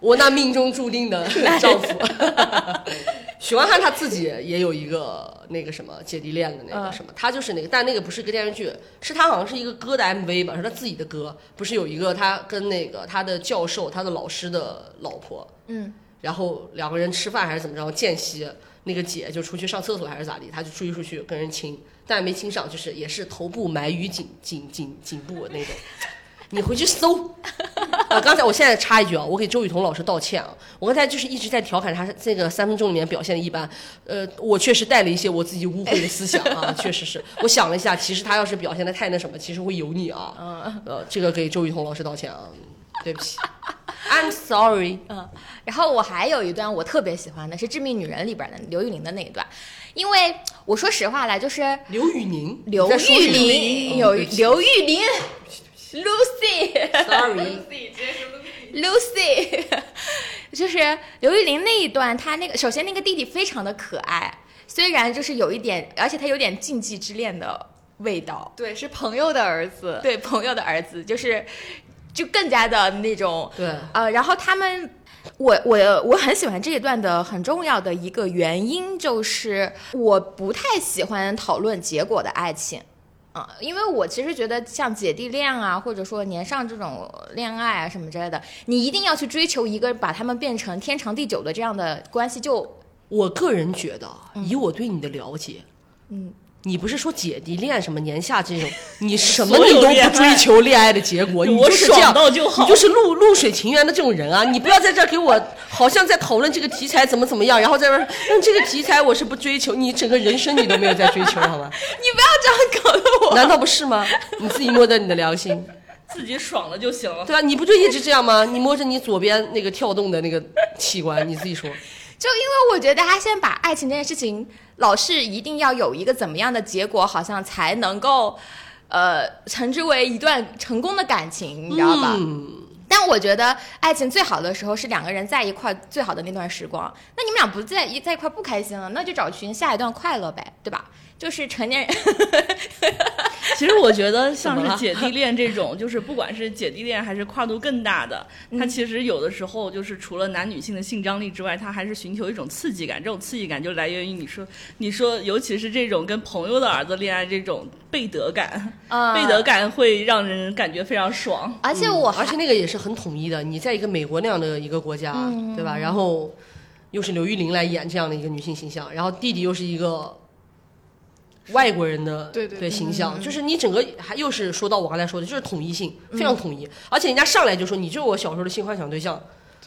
我那命中注定的丈夫。许光汉他自己也有一个那个什么姐弟恋的那个嗯什么，他就是那个，但那个不是个电视剧，是他好像是一个歌的 MV 吧，是他自己的歌，不是有一个他跟那个他的教授、他的老师的老婆，嗯，然后两个人吃饭还是怎么着间隙，那个姐就出去上厕所还是咋地，他就追出去跟人亲，但没亲上，就是也是头部埋于颈颈颈颈部那种。你回去搜。啊，刚才我现在插一句啊，我给周雨彤老师道歉啊，我刚才就是一直在调侃他这个三分钟里面表现的一般，呃，我确实带了一些我自己污秽的思想啊，确实是，我想了一下，其实他要是表现的太那什么，其实会油腻啊，呃，这个给周雨彤老师道歉啊，对不起，I'm sorry。嗯，然后我还有一段我特别喜欢的是《致命女人》里边的刘玉玲的那一段，因为我说实话来，就是刘宇宁，刘玉玲刘玉玲，Lucy。，sorry，Lucy，就是刘玉玲那一段，她那个首先那个弟弟非常的可爱，虽然就是有一点，而且他有点禁忌之恋的味道。对，是朋友的儿子。对，朋友的儿子就是就更加的那种对，呃，然后他们。我我我很喜欢这一段的很重要的一个原因就是我不太喜欢讨论结果的爱情，啊、因为我其实觉得像姐弟恋啊，或者说年上这种恋爱啊什么之类的，你一定要去追求一个把他们变成天长地久的这样的关系，就我个人觉得，以我对你的了解，嗯，你不是说姐弟恋什么年下这种，你什么你都不追求恋爱的结果，你我就是这样爽到就好你就是露露水情缘的这种人啊！你不要在这儿给我好像在讨论这个题材怎么怎么样，然后在这儿嗯这个题材我是不追求，你整个人生你都没有在追求，好吗？你不要这样搞得我。难道不是吗？你自己摸着你的良心，自己爽了就行了。对吧？你不就一直这样吗？你摸着你左边那个跳动的那个器官，你自己说。就因为我觉得他现在把爱情这件事情，老是一定要有一个怎么样的结果，好像才能够，呃，称之为一段成功的感情，你知道吧？嗯，但但我觉得爱情最好的时候是两个人在一块儿最好的那段时光。那你们俩不在一在一块儿不开心了，那就找寻下一段快乐呗，对吧？就是成年人，其实我觉得像是姐弟恋这种，就是不管是姐弟恋还是跨度更大的，它嗯其实有的时候就是除了男女性的性张力之外，它还是寻求一种刺激感。这种刺激感就来源于你说，你说尤其是这种跟朋友的儿子恋爱这种背德感，呃，背德感会让人感觉非常爽。而且我、嗯而且那个也是很统一的。你在一个美国那样的一个国家，嗯对吧？然后又是刘玉玲来演这样的一个女性形象，然后弟弟又是一个外国人的对对对形象，就是你整个还又是说到我刚才说的，就是统一性非常统一，而且人家上来就说你就是我小时候的性幻想对象，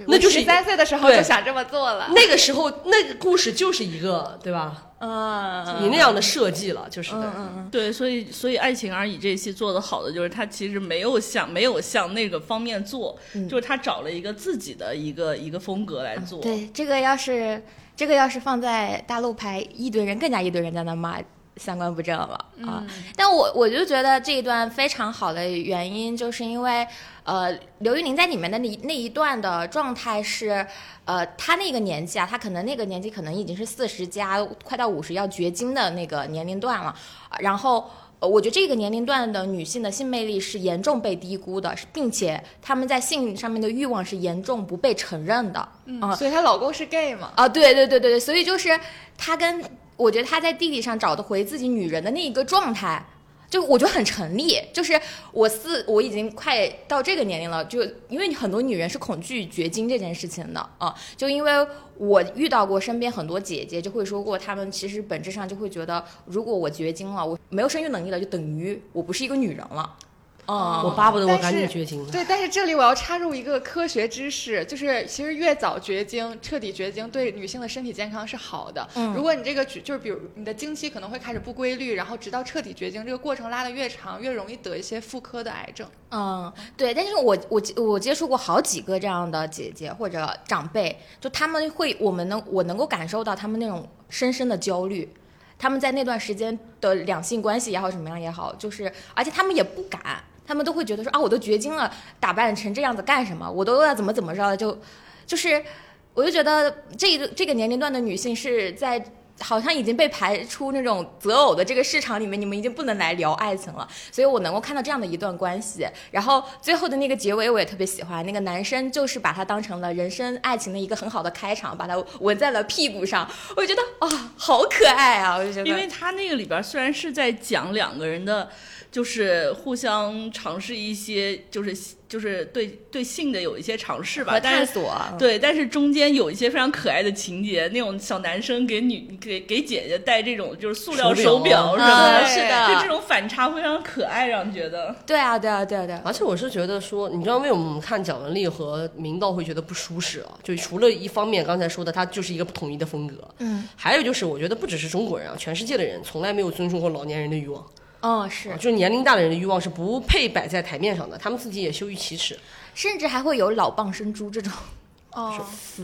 那就是十三岁的时候就想这么做了。那个时候那个故事就是一个对吧？嗯你那样的设计了，就是的。嗯嗯对，所以所以《爱情而已》这一期做的好的就是他其实没有向没有向那个方面做，就是他找了一个自己的一个一个风格来做。嗯，对，这个要是这个要是放在大陆拍，一堆人更加一堆人在那骂。三观不正了啊！但我我就觉得这一段非常好的原因，就是因为，呃，刘玉玲在里面的那一那一段的状态是，呃，她那个年纪啊，她可能那个年纪可能已经是四十加快到五十要绝经的那个年龄段了，然后。呃，我觉得这个年龄段的女性的性魅力是严重被低估的，并且她们在性上面的欲望是严重不被承认的。嗯，所以她老公是 gay 嘛？啊，对对对对对，所以就是她跟我觉得他在弟弟上找的回自己女人的那一个状态，就我觉得很成立。就是我四我已经快到这个年龄了，就因为很多女人是恐惧绝经这件事情的啊，就因为我遇到过身边很多姐姐就会说过，她们其实本质上就会觉得，如果我绝经了，我没有生育能力了，就等于我不是一个女人了。啊、我巴不得我赶紧绝经了。对，但是这里我要插入一个科学知识，就是其实越早绝经，彻底绝经对女性的身体健康是好的。嗯如果你这个就是比如你的经期可能会开始不规律，然后直到彻底绝经，这个过程拉得越长，越容易得一些妇科的癌症。嗯，对，但是我我我接触过好几个这样的姐姐或者长辈，就他们会，我们能我能够感受到他们那种深深的焦虑，他们在那段时间的两性关系也好，什么样也好，就是而且他们也不敢，他们都会觉得说啊，我都绝经了，打扮成这样子干什么？我都要怎么怎么着，就就是，我就觉得这个这个年龄段的女性是在。好像已经被排出那种择偶的这个市场里面，你们已经不能来聊爱情了。所以我能够看到这样的一段关系。然后最后的那个结尾我也特别喜欢，那个男生就是把它当成了人生爱情的一个很好的开场，把它纹在了屁股上。我觉得啊、好可爱啊！我就觉得，因为他那个里边虽然是在讲两个人的，就是互相尝试一些，就是就是对对性的有一些尝试吧。和，探索，对，但是中间有一些非常可爱的情节，那种小男生给女给给姐姐戴这种就是塑料手手表。表什么的，嗯是的。就这种反差非常可爱，让人觉得。对啊，对啊，对啊，对啊。而且我是觉得说，你知道为什么我们看蒋雯丽和明道会觉得不舒适啊？就除了一方面刚才说的，他就是一个不统一的风格，嗯，还有就是我觉得不只是中国人啊，全世界的人从来没有尊重过老年人的欲望，哦，是啊，就是年龄大的人的欲望是不配摆在台面上的，他们自己也羞于启齿。甚至还会有老蚌生珠这种。哦，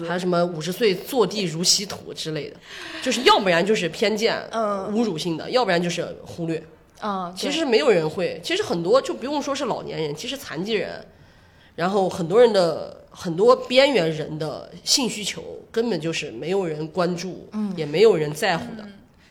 还有什么五十岁坐地如稀土之类的，就是要不然就是偏见、嗯侮辱性的，要不然就是忽略。嗯，其实没有人会，其实很多就不用说是老年人，其实残疾人，然后很多人的很多边缘人的性需求根本就是没有人关注，嗯也没有人在乎的。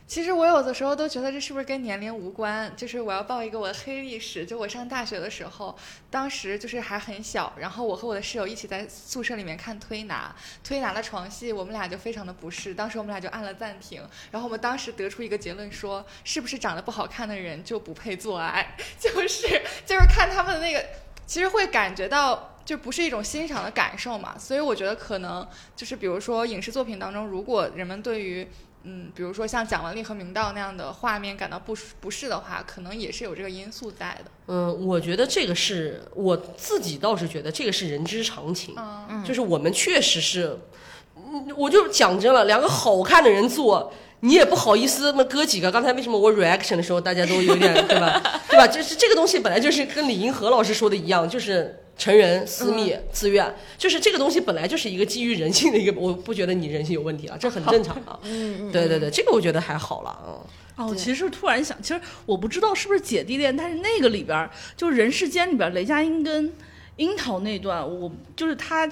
其实我有的时候都觉得这是不是跟年龄无关？就是我要报一个我的黑历史，就我上大学的时候，当时就是还很小，然后我和我的室友一起在宿舍里面看推拿，推拿的床戏我们俩就非常的不适，当时我们俩就按了暂停，然后我们当时得出一个结论说，是不是长得不好看的人就不配做爱？就是 就是看他们的那个，其实会感觉到。就不是一种欣赏的感受嘛，所以我觉得可能就是比如说影视作品当中，如果人们对于嗯，比如说像蒋雯丽和明道那样的画面感到不舒不适的话，可能也是有这个因素在的。嗯，我觉得这个是我自己倒是觉得这个是人之常情，嗯，就是我们确实是，嗯我就讲真了，两个好看的人做。你也不好意思那么搁几个，刚才为什么我 reaction 的时候大家都有点对吧？对吧？就是这个东西本来就是跟李银河老师说的一样，就是成人、私密、自愿，就是这个东西本来就是一个基于人性的一个，我不觉得你人性有问题啊，这很正常啊。嗯嗯，对对对，这个我觉得还好了嗯。哦，其实突然想，其实我不知道是不是姐弟恋，但是那个里边儿，就是人世间里边儿，雷佳音跟樱桃那段，我就是他，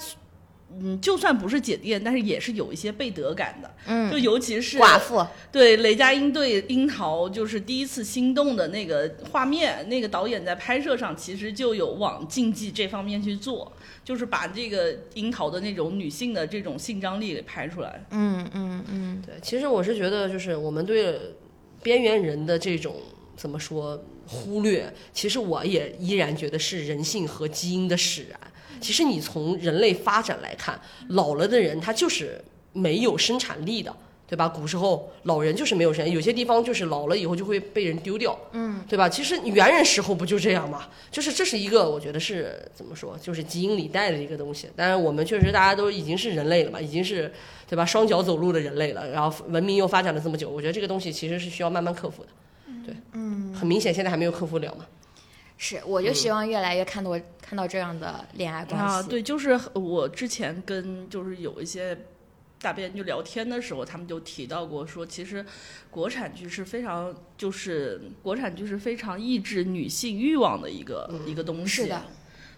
嗯，就算不是姐弟恋，但是也是有一些背德感的，嗯，就尤其是寡妇，对雷佳音对樱桃就是第一次心动的那个画面，那个导演在拍摄上其实就有往竞技这方面去做，就是把这个樱桃的那种女性的这种性张力给拍出来。嗯嗯嗯，对，其实我是觉得，就是我们对边缘人的这种怎么说忽略，其实我也依然觉得是人性和基因的使然。其实你从人类发展来看，老了的人他就是没有生产力的。对吧？古时候老人就是没有生，有些地方就是老了以后就会被人丢掉，嗯，对吧？其实猿人时候不就这样吗？就是这是一个我觉得是怎么说，就是基因里带的一个东西。但是我们确实大家都已经是人类了嘛，已经是对吧？双脚走路的人类了，然后文明又发展了这么久，我觉得这个东西其实是需要慢慢克服的。对，嗯，很明显现在还没有克服了嘛。是，我就希望越来越看到看到这样的恋爱关系。啊，对，就是我之前跟就是有一些。大编剧聊天的时候，他们就提到过说，其实国产剧是非常就是国产剧是非常抑制女性欲望的一个、一个东西。是的，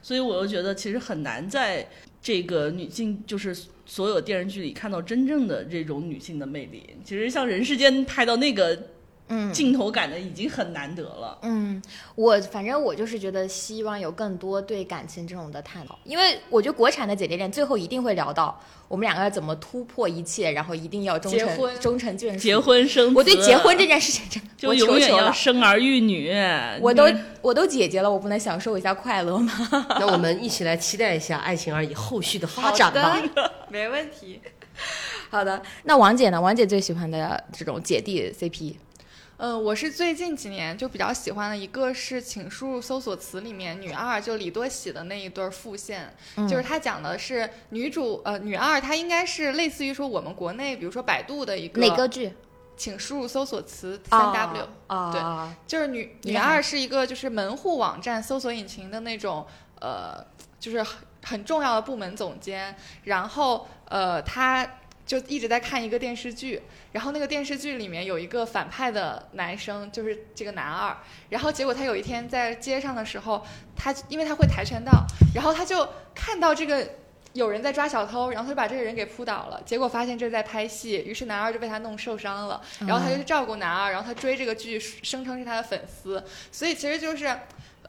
所以我又觉得其实很难在这个女性就是所有电视剧里看到真正的这种女性的魅力。其实像《人世间》拍到那个嗯镜头感的已经很难得了。嗯，我反正我就是觉得希望有更多对感情这种的探讨，因为我觉得国产的姐弟恋最后一定会聊到我们两个要怎么突破一切，然后一定要终成结婚终成眷属。结婚生子，我对结婚这件事情真的就我永远要，生儿育女。我都我都姐姐了，我不能享受一下快乐吗？那我们一起来期待一下《爱情而已》后续的发展吧。没问题。好的，那王姐呢？王姐最喜欢的这种姐弟 CP，嗯，我是最近几年就比较喜欢的一个是，请输入搜索词里面女二就李多喜的那一对儿副线，就是他讲的是女主呃女二，她应该是类似于说我们国内比如说百度的一个哪个剧？请输入搜索词三 W，、啊，对就是女女二是一个就是门户网站搜索引擎的那种呃，就是很很重要的部门总监，然后呃她就一直在看一个电视剧，然后那个电视剧里面有一个反派的男生，就是这个男二，然后结果他有一天在街上的时候，他因为他会跆拳道，然后他就看到这个。有人在抓小偷，然后他就把这个人给扑倒了，结果发现这是在拍戏，于是男二就被他弄受伤了，然后他就去照顾男二，然后他追这个剧，声称是他的粉丝，所以其实就是。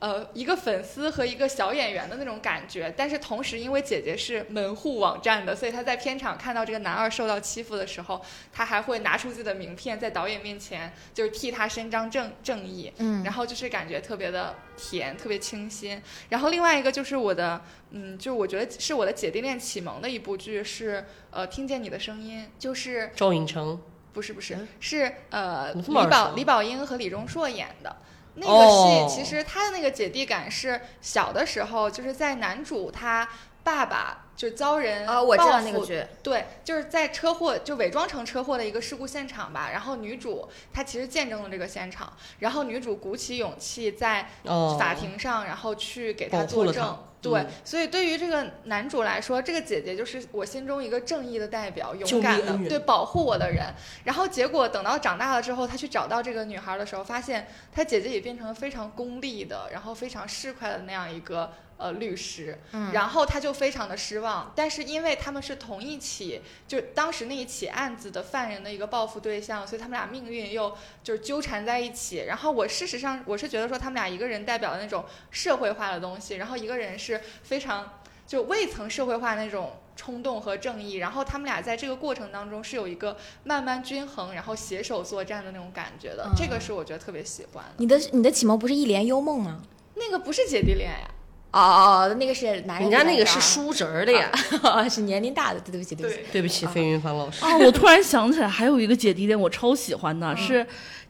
呃，一个粉丝和一个小演员的那种感觉，但是同时因为姐姐是门户网站的，所以她在片场看到这个男二受到欺负的时候，她还会拿出自己的名片，在导演面前就是替他伸张正正义，嗯然后就是感觉特别的甜，特别清新。然后另外一个就是我的，嗯，就是我觉得是我的姐弟恋启蒙的一部剧是呃，听见你的声音，就是赵寅成，不是不是是呃李宝李宝英和李钟硕演的。那个哦戏其实他的那个姐弟感是小的时候，就是在男主他爸爸就遭人啊，我知道那个剧，对，就是在车祸就伪装成车祸的一个事故现场吧。然后女主她其实见证了这个现场，然后女主鼓起勇气在哦，法庭上，然后去给他作证。对，嗯所以对于这个男主来说，这个姐姐就是我心中一个正义的代表，勇敢的对保护我的人。然后结果等到长大了之后，他去找到这个女孩的时候，发现他姐姐也变成了非常功利的，然后非常市侩的那样一个呃律师。嗯然后他就非常的失望，但是因为他们是同一起，就当时那一起案子的犯人的一个报复对象，所以他们俩命运又就是纠缠在一起。然后我事实上我是觉得说他们俩一个人代表的那种社会化的东西，然后一个人是非常就未曾社会化那种冲动和正义。然后他们俩在这个过程当中是有一个慢慢均衡，然后携手作战的那种感觉的。嗯这个是我觉得特别喜欢的。你的你的启蒙不是一帘幽梦吗？那个不是姐弟恋呀，哦哦哦，那个是男人，人家那个是叔侄儿的呀。哦，是年龄大的，对对不起对不起。对。不起，费云芳老师。啊，我突然想起来，还有一个姐弟恋我超喜欢的，是《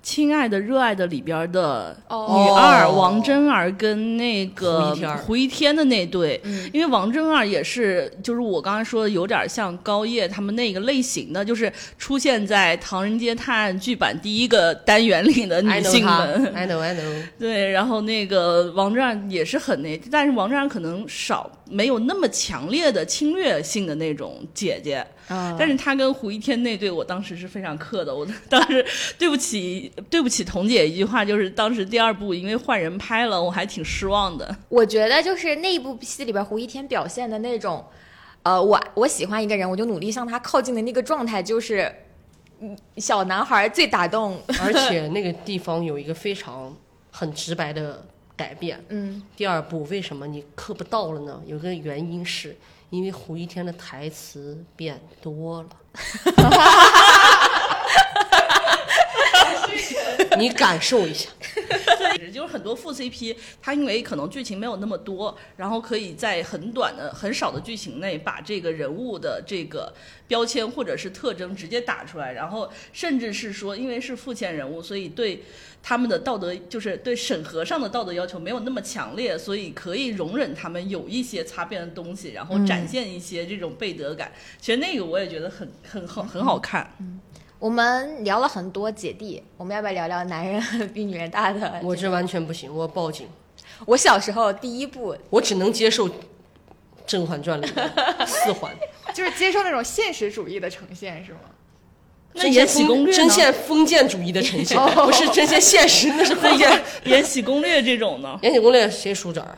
亲爱的热爱的》里边的哦女二哦王真儿跟那个胡一天胡一天的那对，嗯因为王真儿也是，就是我刚才说的有点像高叶他们那个类型的，就是出现在《唐人街探案》剧版第一个单元里的女性们。，I know I know。对，然后那个王真儿也是很那，但是王真儿可能少没有那么强烈的侵略性的那种姐姐。嗯但是他跟胡一天那对我当时是非常磕的，我当时对不起对不起彤姐一句话，就是当时第二部因为换人拍了，我还挺失望的。我觉得就是那一部戏里边胡一天表现的那种，呃，我我喜欢一个人，我就努力向他靠近的那个状态，就是嗯小男孩最打动。而且那个地方有一个非常很直白的改变。嗯，第二部为什么你磕不到了呢？有个原因是因为胡一天的台词变多了。你感受一下，对，就是很多副 CP，他因为可能剧情没有那么多，然后可以在很短的、很少的剧情内把这个人物的这个标签或者是特征直接打出来，然后甚至是说，因为是副线人物，所以对他们的道德，就是对审核上的道德要求没有那么强烈，所以可以容忍他们有一些擦边的东西，然后展现一些这种背德感。其实那个我也觉得很很好，很好看。我们聊了很多姐弟，我们要不要聊聊男人比女人大的？我这完全不行，我要报警，我小时候第一部，我只能接受《甄嬛传》里的 四环。就是接受那种现实主义的呈现，是吗？那《延禧攻略》呢？针线封建主义的呈现，不是针线现实，那是那封建。《延禧攻略》这种呢？《延禧攻略》谁输这儿？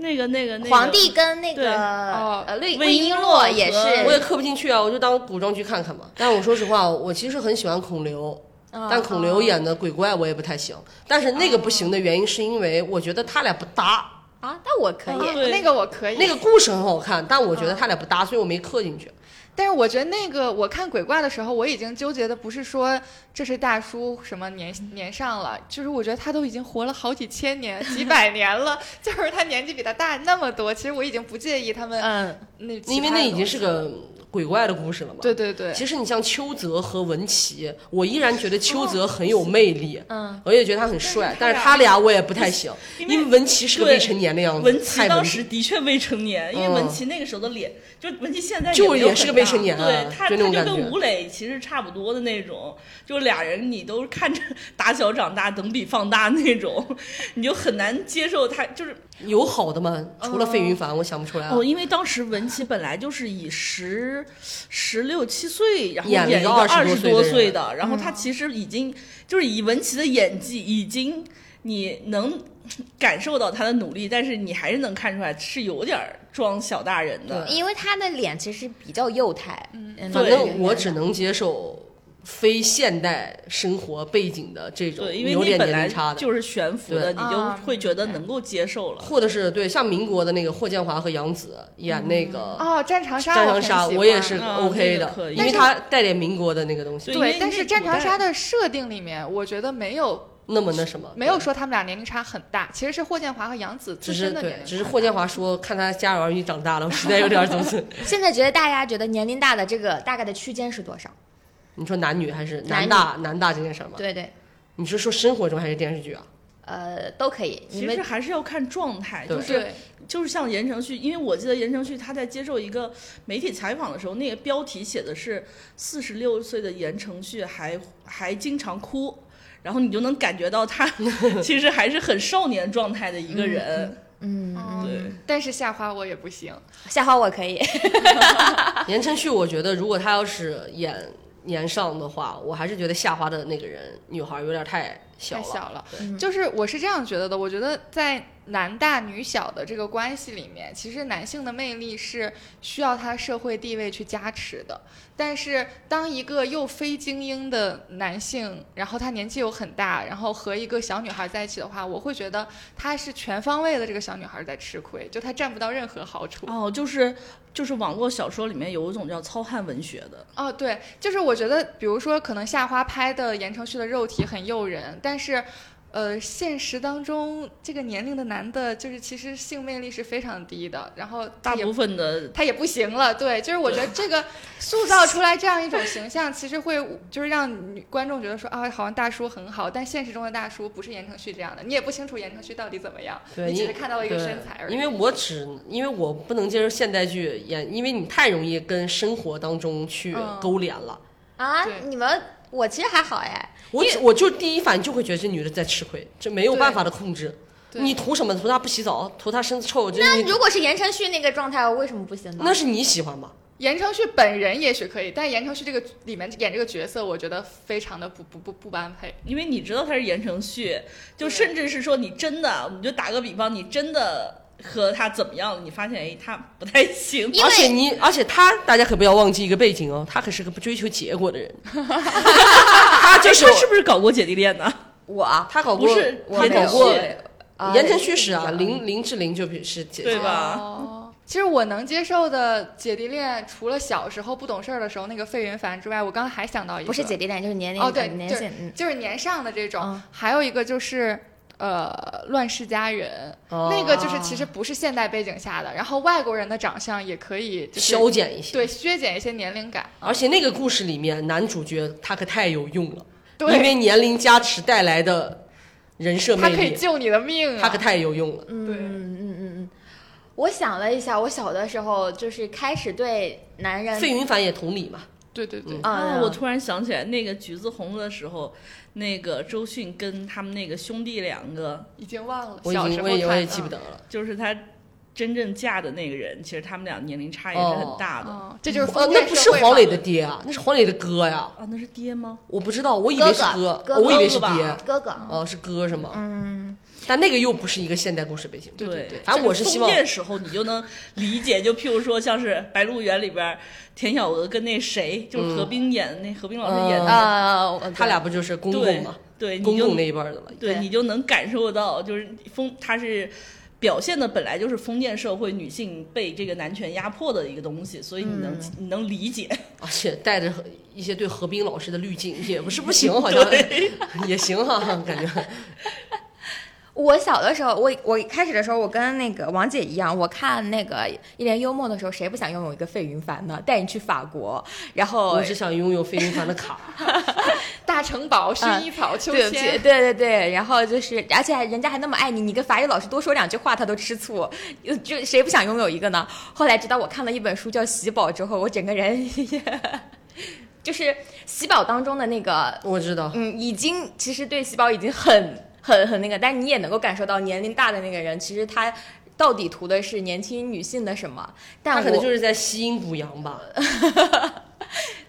那个、那个、那个皇帝跟那个哦呃魏魏璎珞也是，我也磕不进去啊，我就当古装剧看看嘛。但我说实话，我其实很喜欢孔刘，但孔刘演的鬼怪我也不太行。但是那个不行的原因是因为我觉得他俩不搭，啊，但我可以。那个我可以，那个故事很好看，但我觉得他俩不搭，所以我没磕进去。但是我觉得那个我看鬼怪的时候，我已经纠结的不是说这是大叔什么年年上了，就是我觉得他都已经活了好几千年、几百年了，就是他年纪比他大那么多，其实我已经不介意他们嗯，那，因为那已经是个鬼怪的故事了嘛。对对对，其实你像邱泽和文琪，我依然觉得邱泽很有魅力，嗯，我也觉得他很帅，但但是他俩我也不太行，因为文琪是个未成年的样子，文琪当时的确未成年，因为嗯。文琪那个时候的脸，就文琪现在就也是个未成年啊对他，他就跟吴磊其实差不多的那种，就俩人你都看着打小长大，等比放大那种，你就很难接受他就是有好的吗？除了费云凡，我想不出来了。哦，因为当时文琪本来就是以十十六七岁，然后演了一个演一个二十多多岁的人。岁的，然后他其实已经就是以文琪的演技已经你能感受到他的努力，但是你还是能看出来是有点儿装小大人的。因为他的脸其实比较幼态，嗯，反对。正我只能接受非现代生活背景的这种对，因为有点你本来年龄差的，就是悬浮的，你就啊会觉得能够接受了。或者是对像民国的那个霍建华和杨紫演那个哦，战长沙，战长沙，我我也是啊 OK 的因为他带点民国的那个东西，对但是战长沙的设定里面，我觉得没有那么那什么，没有说他们俩年龄差很大，其实是霍建华和杨紫自只是对身的年龄，只是霍建华说 看他家有儿女长大了，我实在有点怎么？现在觉得大家觉得年龄大的这个大概的区间是多少？你说男女还是男大男大这件事儿吗？对对，你是说生活中还是电视剧啊？呃，都可以。你们其实还是要看状态，就是对，就是像言承旭，因为我记得言承旭他在接受一个媒体采访的时候，那个标题写的是四十六岁的言承旭还还经常哭，然后你就能感觉到他 其实还是很少年状态的一个人。嗯，对，但是夏花我也不行，夏花我可以，言承旭，我觉得如果他要是演年上的话，我还是觉得下花的那个人女孩有点太小了。太小了。就是我是这样觉得的，我觉得在男大女小的这个关系里面，其实男性的魅力是需要他社会地位去加持的。但是当一个又非精英的男性，然后他年纪又很大，然后和一个小女孩在一起的话，我会觉得他是全方位的这个小女孩在吃亏，就他占不到任何好处。哦，就是就是网络小说里面有一种叫糙汉文学的，哦，对，就是我觉得，比如说，可能夏花拍的言承旭的肉体很诱人，但是，呃，现实当中这个年龄的男的，就是其实性魅力是非常低的，然后大部分的他也不行了。对，就是我觉得这个塑造出来这样一种形象，其实会就是让女观众觉得说啊，好像大叔很好，但现实中的大叔不是言承旭这样的，你也不清楚言承旭到底怎么样，对，你只是看到了一个身材而已。因为我只因为我不能接受现代剧演，因为你太容易跟生活当中去嗯勾连了。啊，你们我其实还好哎，我只我就第一反应就会觉得这女的在吃亏，这没有办法的控制。你图什么？图她不洗澡，图她身子臭，那如果是言承旭那个状态，我为什么不行呢？那是你喜欢吧？言承旭本人也许可以，但言承旭这个里面演这个角色，我觉得非常的不不不不般配。因为你知道他是言承旭，就甚至是说你真的，你就打个比方，你真的和他怎么样了，你发现哎他不太行，因为而且你，而且他，大家可不要忘记一个背景哦，他可是个不追求结果的人，他就是他是不是搞过姐弟恋呢？我啊，他搞过，不是他搞过。言承旭啊言承旭是啊，嗯林林志玲就是姐姐，对吧？哦，其实我能接受的姐弟恋，除了小时候不懂事儿的时候那个费云凡之外，我刚才还想到一个，不是姐弟恋，就是年龄哦对呃年就是，嗯，就是年上的这种，嗯还有一个就是。呃，乱世佳人、哦那个就是其实不是现代背景下的，然后外国人的长相也可以就是消减一些。对削减一些年龄感，而且那个故事里面，男主角他可太有用了，对因为年龄加持带来的人设他魅力，可以救你的命啊！他可太有用了。嗯对嗯嗯嗯嗯。我想了一下，我小的时候就是开始对男人费云凡也同理嘛，对对对，啊啊，我突然想起来，那个橘子红的时候，那个周迅跟他们那个兄弟两个，已经忘了，我已小时候经我也我也记不得了。就是他真正嫁的那个人，其实他们俩年龄差也是很大的。嗯，这就是那不是黄磊的爹啊，那是黄磊的哥呀。啊，那是爹吗？我不知道，我以为是哥哥哦我以为是哥哥吧爹。哥哥，哦，是哥是吗？嗯，但那个又不是一个现代故事背景。对对对反正我是希望封建时候你就能理解，就譬如说像是《白鹿原》里边田小娥跟那谁，就是何冰演的那何冰老师演的，呃，他俩不就是公对公嘛，对，公公那一辈儿的了。对对你就能感受到，就是封他是。表现的本来就是封建社会女性被这个男权压迫的一个东西，所以你能、你能理解。而且带着一些对何冰老师的滤镜，也不是不 行，好像 也行哈，感觉。我小的时候，我我开始的时候，我跟那个王姐一样，我看那个《一帘幽梦》的时候，谁不想拥有一个费云凡呢？带你去法国，然后我只想拥有费云凡的卡。大城堡、薰衣草、秋对千，对对对，然后就是，而且人家还那么爱你，你跟法语老师多说两句话，他都吃醋，就就谁不想拥有一个呢？后来直到我看了一本书叫《喜宝》之后，我整个人 就是喜宝当中的那个，我知道，嗯，已经其实对喜宝已经很很很那个，但是你也能够感受到年龄大的那个人，其实他到底图的是年轻女性的什么？但他可能就是在吸阴补阳吧。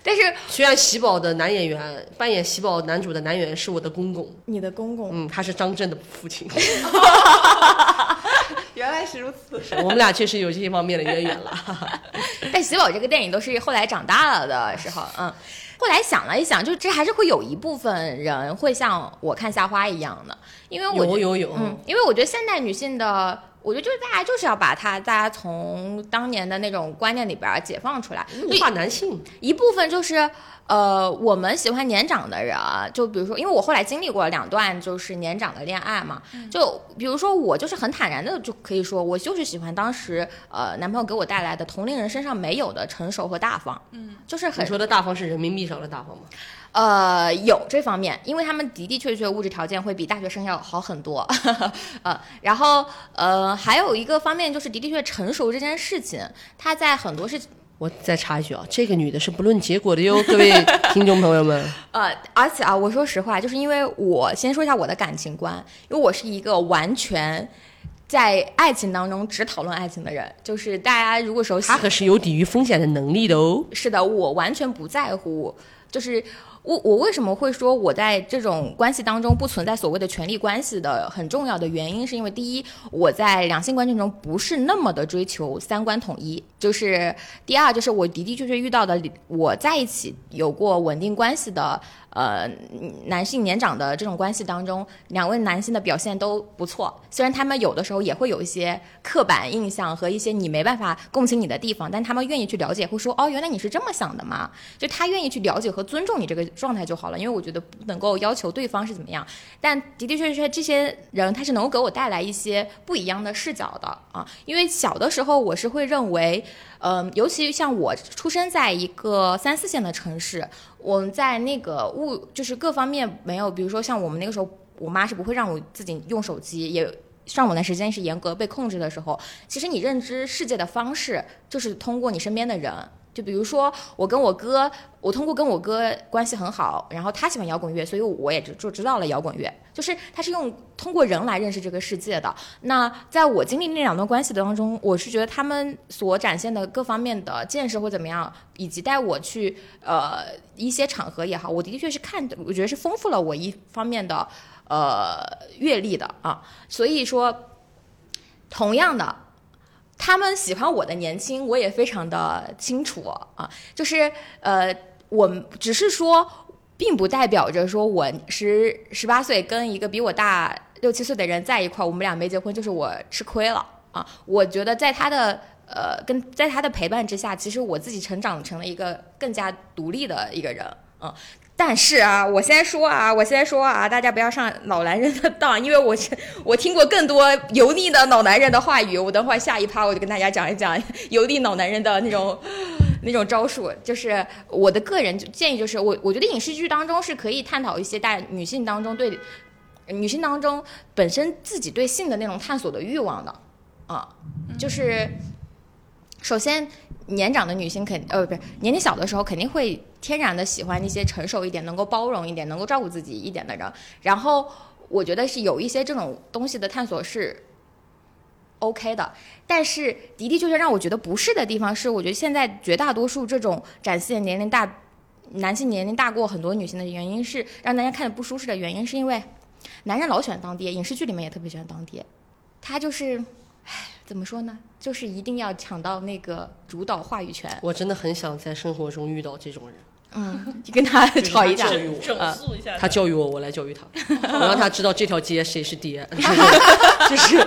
但是虽然喜宝的男演员扮演喜宝男主的男演员是我的公公，你的公公，嗯，他是张震的父亲，原来是如此。我们俩确实有这些方面的渊源了。但喜宝这个电影都是后来长大了的时候，嗯，后来想了一想，就这还是会有一部分人会像我看夏花一样的，因为我觉有有有，嗯，因为我觉得现代女性的，我觉得就是大家就是要把他大家从当年的那种观念里边儿解放出来，物化男性，一部分就是。呃，我们喜欢年长的人，就比如说，因为我后来经历过两段就是年长的恋爱嘛，就比如说我就是很坦然的就可以说，我就是喜欢当时呃男朋友给我带来的同龄人身上没有的成熟和大方，嗯，就是很你说的大方是人民币上的大方吗？呃，有这方面，因为他们的的确确物质条件会比大学生要好很多，呃，然后呃，还有一个方面就是的的确确成熟这件事情，他在很多事情，我再插一句啊，这个女的是不论结果的哟，各位听众朋友们。呃，而且啊，我说实话，就是因为我先说一下我的感情观，因为我是一个完全。在爱情当中只讨论爱情的人，就是大家如果熟悉，她可是有抵御风险的能力的哦。是的，我完全不在乎，就是我我为什么会说我在这种关系当中不存在所谓的权力关系的很重要的原因，是因为第一，我在两性关系中不是那么的追求三观统一，就是第二，就是我的的确确遇到的我在一起有过稳定关系的。呃，男性年长的这种关系当中，两位男性的表现都不错。虽然他们有的时候也会有一些刻板印象和一些你没办法共情你的地方，但他们愿意去了解，会说哦，原来你是这么想的吗？就他愿意去了解和尊重你这个状态就好了。因为我觉得不能够要求对方是怎么样，但的的确确这些人他是能够给我带来一些不一样的视角的啊。因为小的时候我是会认为。嗯，尤其像我出生在一个三四线的城市，我们在那个物就是各方面没有，比如说像我们那个时候，我妈是不会让我自己用手机，也上网的时间是严格被控制的时候，其实你认知世界的方式就是通过你身边的人。就比如说，我跟我哥，我通过跟我哥关系很好，然后他喜欢摇滚乐，所以我也就就知道了摇滚乐。就是他是用通过人来认识这个世界的。那在我经历那两段关系当中，我是觉得他们所展现的各方面的见识或怎么样，以及带我去呃一些场合也好，我的确是看的，我觉得是丰富了我一方面的呃阅历的啊。所以说，同样的。他们喜欢我的年轻，我也非常的清楚啊，就是呃，我只是说，并不代表着说我十十八岁跟一个比我大六七岁的人在一块，我们俩没结婚就是我吃亏了啊。我觉得在他的呃跟在他的陪伴之下，其实我自己成长成了一个更加独立的一个人，嗯。但是啊，我先说啊，我先说啊，大家不要上老男人的当，因为我我听过更多油腻的老男人的话语。我等会下一趴我就跟大家讲一讲油腻老男人的那种 那种招数。就是我的个人建议，就是我我觉得影视剧当中是可以探讨一些大女性当中对女性当中本身自己对性的那种探索的欲望的啊，就是首先。年长的女性肯呃不是年纪小的时候肯定会天然的喜欢一些成熟一点、能够包容一点、能够照顾自己一点的人。然后我觉得是有一些这种东西的探索是 OK 的，但是的的确确让我觉得不是的地方是，我觉得现在绝大多数这种展现年龄大男性年龄大过很多女性的原因是让大家看着不舒适的原因，是因为男人老喜欢当爹，影视剧里面也特别喜欢当爹，他就是唉。怎么说呢？就是一定要抢到那个主导话语权。我真的很想在生活中遇到这种人，嗯，就跟他 吵一架，整肃一下。他教育我，我来教育他，我让他知道这条街谁是爹。就是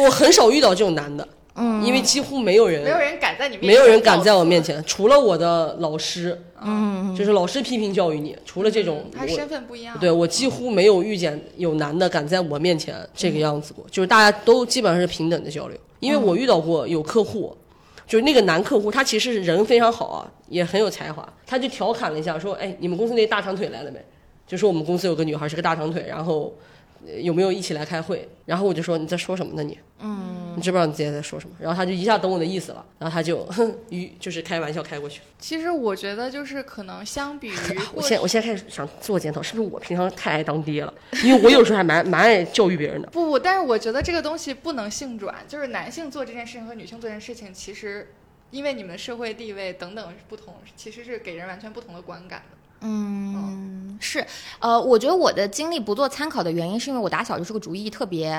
我很少遇到这种男的。嗯，因为几乎没有人，没有人敢在你面，没有人敢在我面前，除了我的老师，嗯，就是老师批评教育你，除了这种，他身份不一样，对我几乎没有遇见有男的敢在我面前这个样子过，就是大家都基本上是平等的交流，因为我遇到过有客户，就是那个男客户，他其实人非常好啊，也很有才华，他就调侃了一下说，哎，你们公司那大长腿来了没？就说我们公司有个女孩是个大长腿，然后。有没有一起来开会？然后我就说你在说什么呢你？嗯，你知不知道你自己在说什么？然后他就一下懂我的意思了，然后他就哼，于就是开玩笑开过去。其实我觉得就是可能相比于 我现我现在开始想自我检讨，是不是我平常太爱当爹了？因为我有时候还蛮 蛮爱教育别人的。不不，但是我觉得这个东西不能性转，就是男性做这件事情和女性做这件事情，其实因为你们的社会地位等等不同，其实是给人完全不同的观感的。嗯，是，呃，我觉得我的经历不做参考的原因，是因为我打小就是个主意特别，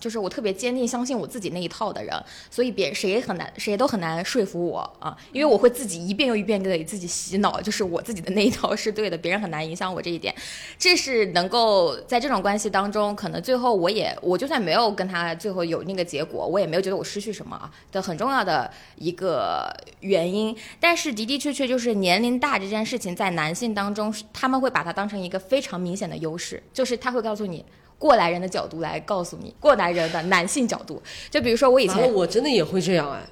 就是我特别坚定相信我自己那一套的人，所以别谁也很难，谁都很难说服我啊，因为我会自己一遍又一遍给自己洗脑，就是我自己的那一套是对的，别人很难影响我这一点，这是能够在这种关系当中，可能最后我也，我就算没有跟他最后有那个结果，我也没有觉得我失去什么啊的很重要的一个原因，但是的的确确就是年龄大这件事情在男性。当中，他们会把它当成一个非常明显的优势，就是他会告诉你过来人的角度来告诉你过来人的男性角度。就比如说我以前，我真的也会这样哎，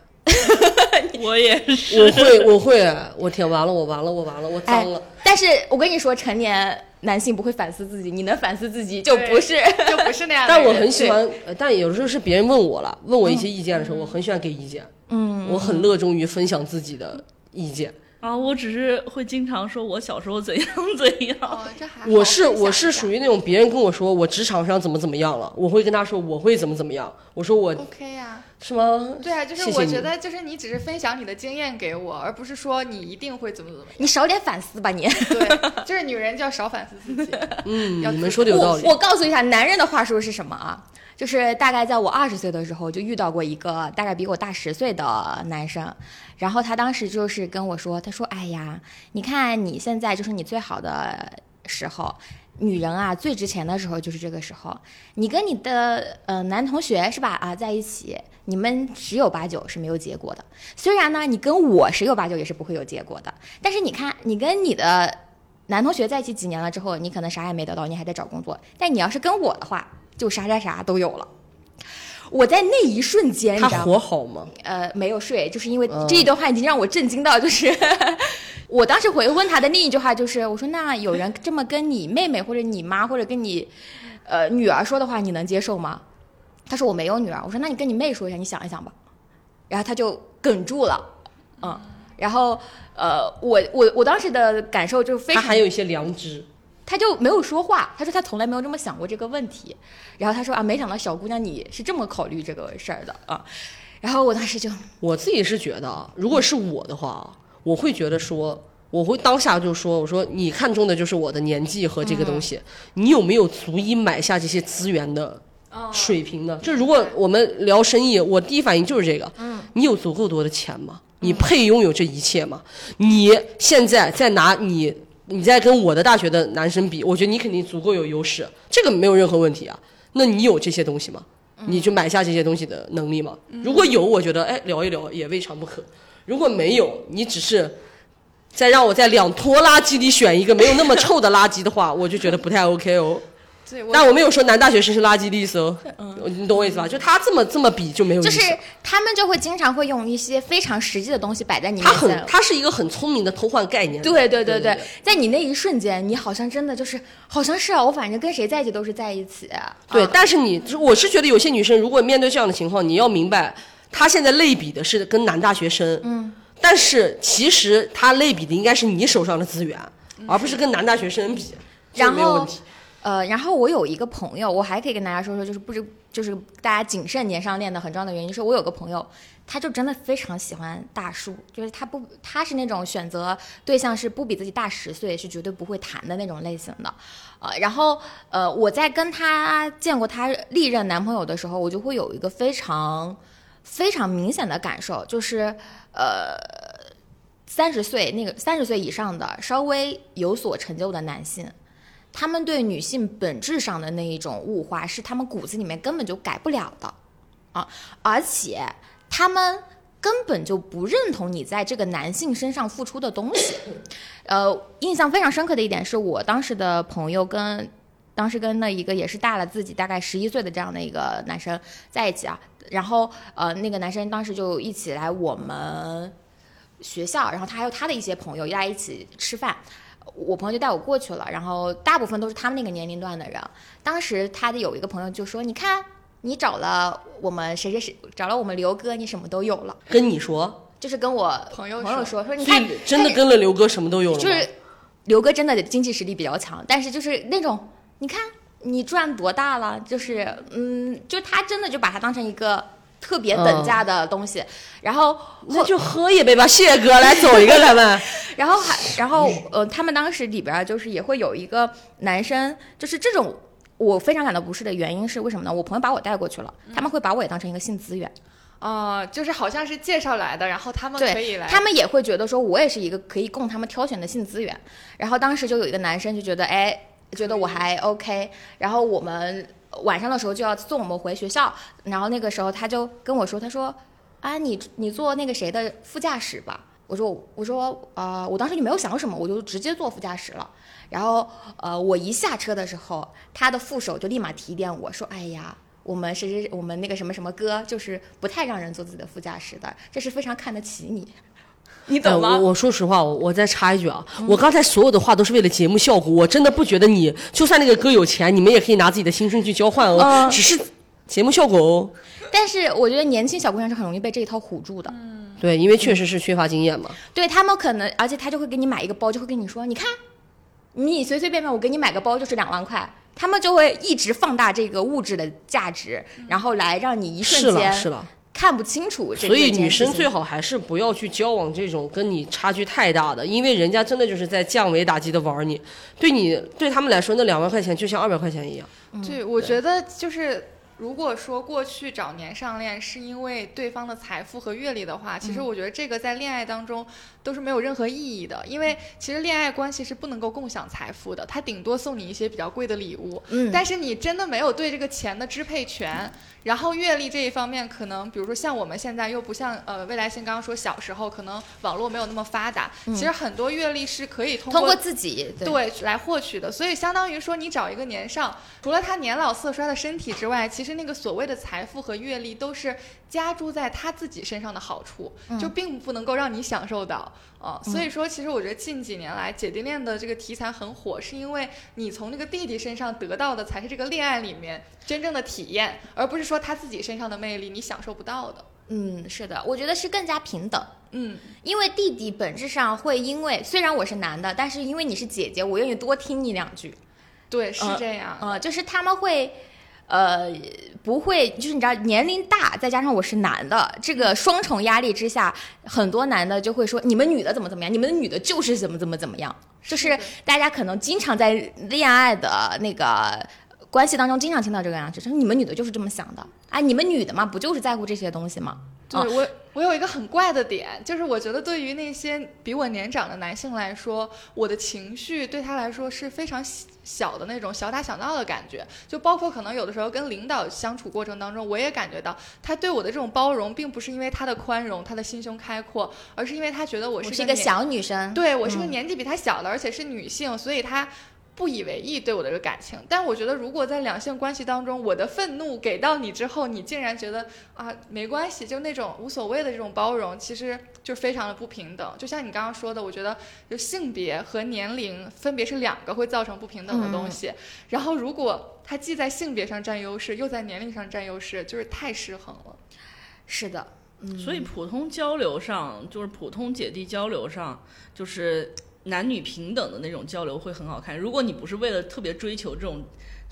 我也是，我会，我会，我天，完了，我完了，我完了，我脏了。但是我跟你说，成年男性不会反思自己，你能反思自己就不是，就不是那样。但我很喜欢，但有时候是别人问我了，问我一些意见的时候，我很喜欢给意见。嗯，我很乐衷于分享自己的意见。啊，我只是会经常说，我小时候怎样 怎样。哦，这还我是我是属于那种别人跟我说我职场上怎么怎么样了，我会跟他说我会怎么怎么样。我说我 OK 呀，是吗？对啊，就是我觉得就是你只是分享你的经验给我，而不是说你一定会怎么怎么样。你少点反思吧，你。对，就是女人就要少反思自己。嗯，你们说的有道理。我告诉一下，男人的话术是什么啊？就是大概在我二十岁的时候，就遇到过一个大概比我大十岁的男生，然后他当时就是跟我说，他说：“哎呀，你看你现在就是你最好的时候，女人啊最值钱的时候就是这个时候。你跟你的呃男同学是吧啊在一起，你们十有八九是没有结果的。虽然呢，你跟我十有八九也是不会有结果的。但是你看，你跟你的男同学在一起几年了之后，你可能啥也没得到，你还在找工作。但你要是跟我的话。”就啥啥啥都有了，我在那一瞬间，他活好吗？呃，没有睡，就是因为这一段话已经让我震惊到，就是 我当时回问他的另一句话就是，我说那有人这么跟你妹妹或者你妈或者跟你呃女儿说的话，你能接受吗？他说我没有女儿，我说那你跟你妹说一下，你想一想吧，然后他就哽住了，嗯，然后呃，我我我当时的感受就非常，他还有一些良知。他就没有说话，他说他从来没有这么想过这个问题，然后他说啊，没想到小姑娘你是这么考虑这个事儿的啊，然后我当时就 我自己是觉得啊，如果是我的话啊，我会觉得说，我会当下就说，我说你看中的就是我的年纪和这个东西，你有没有足以买下这些资源的水平呢？就如果我们聊生意，我第一反应就是这个，嗯，你有足够多的钱吗？你配拥有这一切吗？你现在在拿你。你在跟我的大学的男生比，我觉得你肯定足够有优势，这个没有任何问题啊。那你有这些东西吗？你就买下这些东西的能力吗？如果有，我觉得哎聊一聊也未尝不可。如果没有，你只是再让我在两坨垃圾里选一个没有那么臭的垃圾的话，我就觉得不太 OK 哦。但我没有说男大学生是垃圾 list 哦，你懂我意思吧？就他这么这么比就没有意思。就是他们就会经常会用一些非常实际的东西摆在你面前。他很，他是一个很聪明的偷换概念。对对对对，在你那一瞬间，你好像真的就是好像是啊，我反正跟谁在一起都是在一起。对，但是你，我是觉得有些女生如果面对这样的情况，你要明白，她现在类比的是跟男大学生，嗯，但是其实她类比的应该是你手上的资源，而不是跟男大学生比，然后没有问题。呃，然后我有一个朋友，我还可以跟大家说说，就是不知就是大家谨慎年上恋的很重要的原因，是我有个朋友，他就真的非常喜欢大叔，就是他不他是那种选择对象是不比自己大十岁是绝对不会谈的那种类型的，呃，然后呃我在跟他见过他历任男朋友的时候，我就会有一个非常非常明显的感受，就是呃三十岁那个三十岁以上的稍微有所成就的男性。他们对女性本质上的那一种物化，是他们骨子里面根本就改不了的，啊！而且他们根本就不认同你在这个男性身上付出的东西。呃，印象非常深刻的一点是我当时的朋友跟当时跟那一个也是大了自己大概十一岁的这样的一个男生在一起啊，然后呃，那个男生当时就一起来我们学校，然后他还有他的一些朋友，大家一起吃饭。我朋友就带我过去了，然后大部分都是他们那个年龄段的人。当时他的有一个朋友就说：“你看，你找了我们谁谁谁，找了我们刘哥，你什么都有了。”跟你说，就是跟我朋友朋友说说，你看，真的跟了刘哥什么都有了。就是刘哥真的经济实力比较强，但是就是那种，你看你赚多大了，就是嗯，就他真的就把他当成一个。特别等价的东西，然后那就喝一杯吧，谢哥来走一个咱们。然后还然后呃，他们当时里边就是也会有一个男生，就是这种我非常感到不适的原因是为什么呢？我朋友把我带过去了，他们会把我也当成一个性资源，啊，就是好像是介绍来的，然后他们可以来，他们也会觉得说我也是一个可以供他们挑选的性资源。然后当时就有一个男生就觉得哎，觉得我还 OK，然后我们。晚上的时候就要送我们回学校，然后那个时候他就跟我说：“他说，啊，你你坐那个谁的副驾驶吧。”我说：“我说，呃，我当时就没有想什么，我就直接坐副驾驶了。然后，呃，我一下车的时候，他的副手就立马提点我说：‘哎呀，我们谁谁我们那个什么什么哥，就是不太让人坐自己的副驾驶的，这是非常看得起你。’”你懂吗？我我说实话，我我再插一句啊，我刚才所有的话都是为了节目效果，我真的不觉得你就算那个哥有钱，你们也可以拿自己的青春去交换哦，只是节目效果哦。但是我觉得年轻小姑娘是很容易被这一套唬住的。嗯，对，因为确实是缺乏经验嘛。对他们可能，而且他就会给你买一个包，就会跟你说，你看，你随随便便我给你买个包就是两万块，他们就会一直放大这个物质的价值，然后来让你一瞬间是了。看不清楚，所以女生最好还是不要去交往这种跟你差距太大的，因为人家真的就是在降维打击的玩你，对你对他们来说那两万块钱就像二百块钱一样。对，我觉得就是。如果说过去找年上恋是因为对方的财富和阅历的话，其实我觉得这个在恋爱当中都是没有任何意义的，因为其实恋爱关系是不能够共享财富的，他顶多送你一些比较贵的礼物，嗯，但是你真的没有对这个钱的支配权。然后阅历这一方面，可能比如说像我们现在又不像呃未来星刚刚说小时候可能网络没有那么发达，其实很多阅历是可以通过自己对。来获取的，所以相当于说你找一个年上，除了他年老色衰的身体之外，其实那个所谓的财富和阅历都是加注在他自己身上的好处，就并不能够让你享受到。啊，所以说，其实我觉得近几年来姐弟恋的这个题材很火，是因为你从那个弟弟身上得到的才是这个恋爱里面真正的体验，而不是说他自己身上的魅力你享受不到的。嗯，是的，我觉得是更加平等。嗯，因为弟弟本质上会因为虽然我是男的，但是因为你是姐姐，我愿意多听你两句。对，是呃这样。呃，就是他们会，呃，不会，就是你知道年龄大，再加上我是男的，这个双重压力之下，很多男的就会说你们女的怎么怎么样，你们女的就是怎么怎么怎么样，就是大家可能经常在恋爱的那个。关系当中经常听到这个样子，就是你们女的就是这么想的，啊，你们女的嘛，不就是在乎这些东西吗？对我，我有一个很怪的点，就是我觉得对于那些比我年长的男性来说，我的情绪对他来说是非常小小的那种小打小闹的感觉，就包括可能有的时候跟领导相处过程当中，我也感觉到他对我的这种包容，并不是因为他的宽容、他的心胸开阔，而是因为他觉得我我是一个小女生，对我是个嗯。年纪比他小的，而且是女性，所以他不以为意对我的这个感情。但我觉得，如果在两性关系当中，我的愤怒给到你之后，你竟然觉得啊没关系，就那种无所谓的这种包容，其实就非常的不平等。就像你刚刚说的，我觉得就性别和年龄分别是两个会造成不平等的东西。然后如果他既在性别上占优势，又在年龄上占优势，就是太失衡了。是的，嗯，所以普通交流上，就是普通姐弟交流上，就是男女平等的那种交流会很好看。如果你不是为了特别追求这种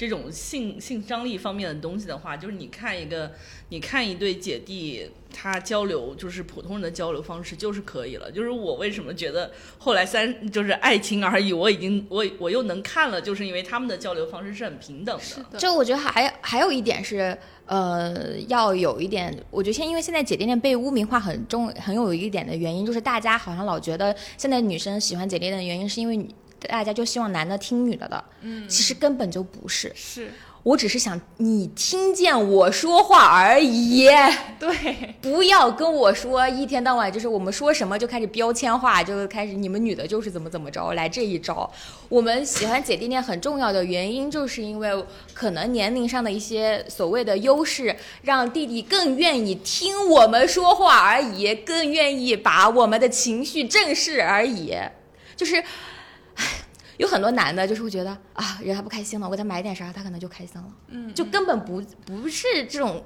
这种性性张力方面的东西的话，就是你看一个，你看一对姐弟他交流，就是普通人的交流方式就是可以了。就是我为什么觉得后来三就是爱情而已，我已经我我又能看了，就是因为他们的交流方式是很平等的。的就我觉得还还有一点是，呃，要有一点，我觉得现因为现在姐弟恋被污名化很重，很有一点的原因，就是大家好像老觉得现在女生喜欢姐弟恋的原因，是因为女大家就希望男的听女的的，嗯，其实根本就不是，是。我只是想你听见我说话而已，对，不要跟我说一天到晚就是我们说什么就开始标签化，就开始你们女的就是怎么怎么着来这一招。我们喜欢姐弟恋很重要的原因，就是因为可能年龄上的一些所谓的优势，让弟弟更愿意听我们说话而已，更愿意把我们的情绪正视而已。就是，唉，有很多男的，就是会觉得啊，惹他不开心了，我给他买点啥，他可能就开心了，嗯，就根本不不是这种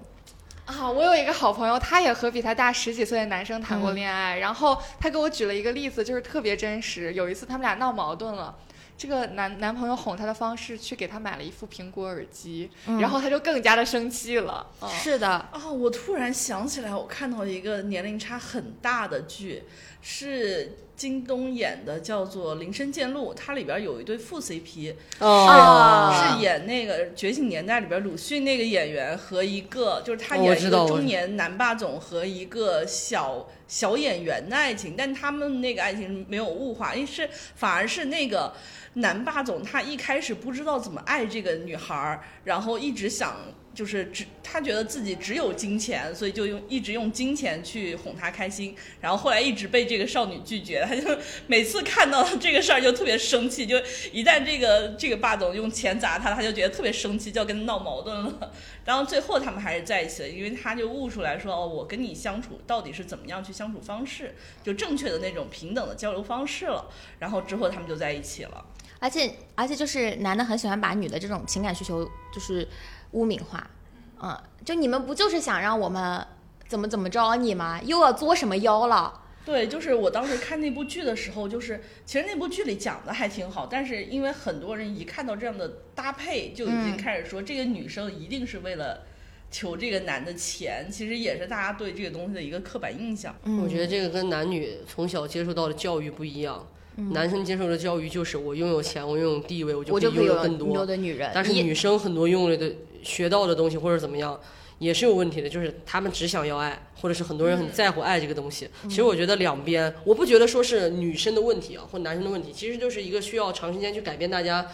啊，我有一个好朋友，他也和比他大十几岁的男生谈过恋爱，然后他给我举了一个例子，就是特别真实。有一次他们俩闹矛盾了。这个男男朋友哄她的方式，去给她买了一副苹果耳机，然后她就更加的生气了。嗯是的，啊，我突然想起来，我看到一个年龄差很大的剧，是京东演的，叫做《林深见鹿》，它里边有一对副 CP，哦是演那个《觉醒年代》里边鲁迅那个演员和一个，就是他演一个中年男霸总和一个小小演员的爱情，但他们那个爱情没有物化，因为是反而是那个男霸总他一开始不知道怎么爱这个女孩儿，然后一直想。就是只他觉得自己只有金钱，所以就用一直用金钱去哄她开心，然后后来一直被这个少女拒绝，他就 每次看到这个事儿就特别生气，就一旦这个这个霸总用钱砸他，他就觉得特别生气，就要跟他闹矛盾了。然后最后他们还是在一起了，因为他就悟出来说，哦，我跟你相处到底是怎么样去相处方式，就正确的那种平等的交流方式了。然后之后他们就在一起了。而且而且就是男的很喜欢把女的这种情感需求就是污名化，嗯，就你们不就是想让我们怎么怎么着你吗？又要作什么妖了？对，就是我当时看那部剧的时候，就是其实那部剧里讲的还挺好，但是因为很多人一看到这样的搭配，就已经嗯开始说这个女生一定是为了求这个男的钱，其实也是大家对这个东西的一个刻板印象。嗯，我觉得这个跟男女从小接受到的教育不一样。男生接受的教育就是我拥有钱，我拥有地位，我就可以拥有更更多多。的女人，但是女生很多用了的学到的东西或者怎么样，也是有问题的，就是他们只想要爱，或者是很多人很在乎爱这个东西。其实我觉得两边，我不觉得说是女生的问题啊，或男生的问题，其实就是一个需要长时间去改变大家。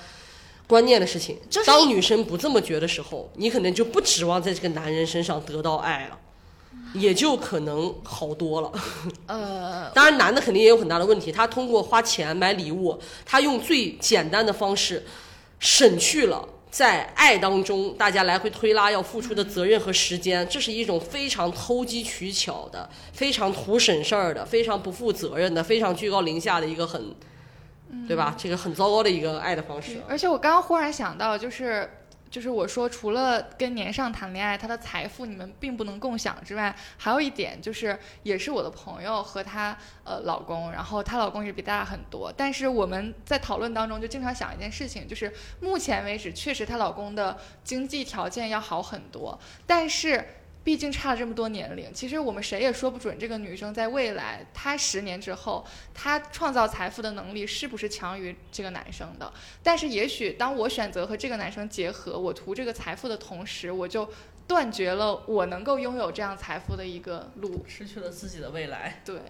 观念的事情，当女生不这么觉得时候，你可能就不指望在这个男人身上得到爱了，也就可能好多了。呃，当然，男的肯定也有很大的问题。他通过花钱买礼物，他用最简单的方式，省去了在爱当中大家来回推拉要付出的责任和时间。这是一种非常偷机取巧的、非常图省事儿的、非常不负责任的、非常居高临下的一个很，对吧？这个很糟糕的一个爱的方式。而且我刚刚忽然想到，就是就是我说，除了跟年上谈恋爱，他的财富你们并不能共享之外，还有一点就是，也是我的朋友和她呃老公，然后她老公也比她大很多，但是我们在讨论当中就经常想一件事情，就是目前为止确实她老公的经济条件要好很多，但是。毕竟差了这么多年龄，其实我们谁也说不准这个女生在未来，她十年之后，她创造财富的能力是不是强于这个男生的。但是也许当我选择和这个男生结合，我图这个财富的同时，我就断绝了我能够拥有这样财富的一个路。失去了自己的未来。对，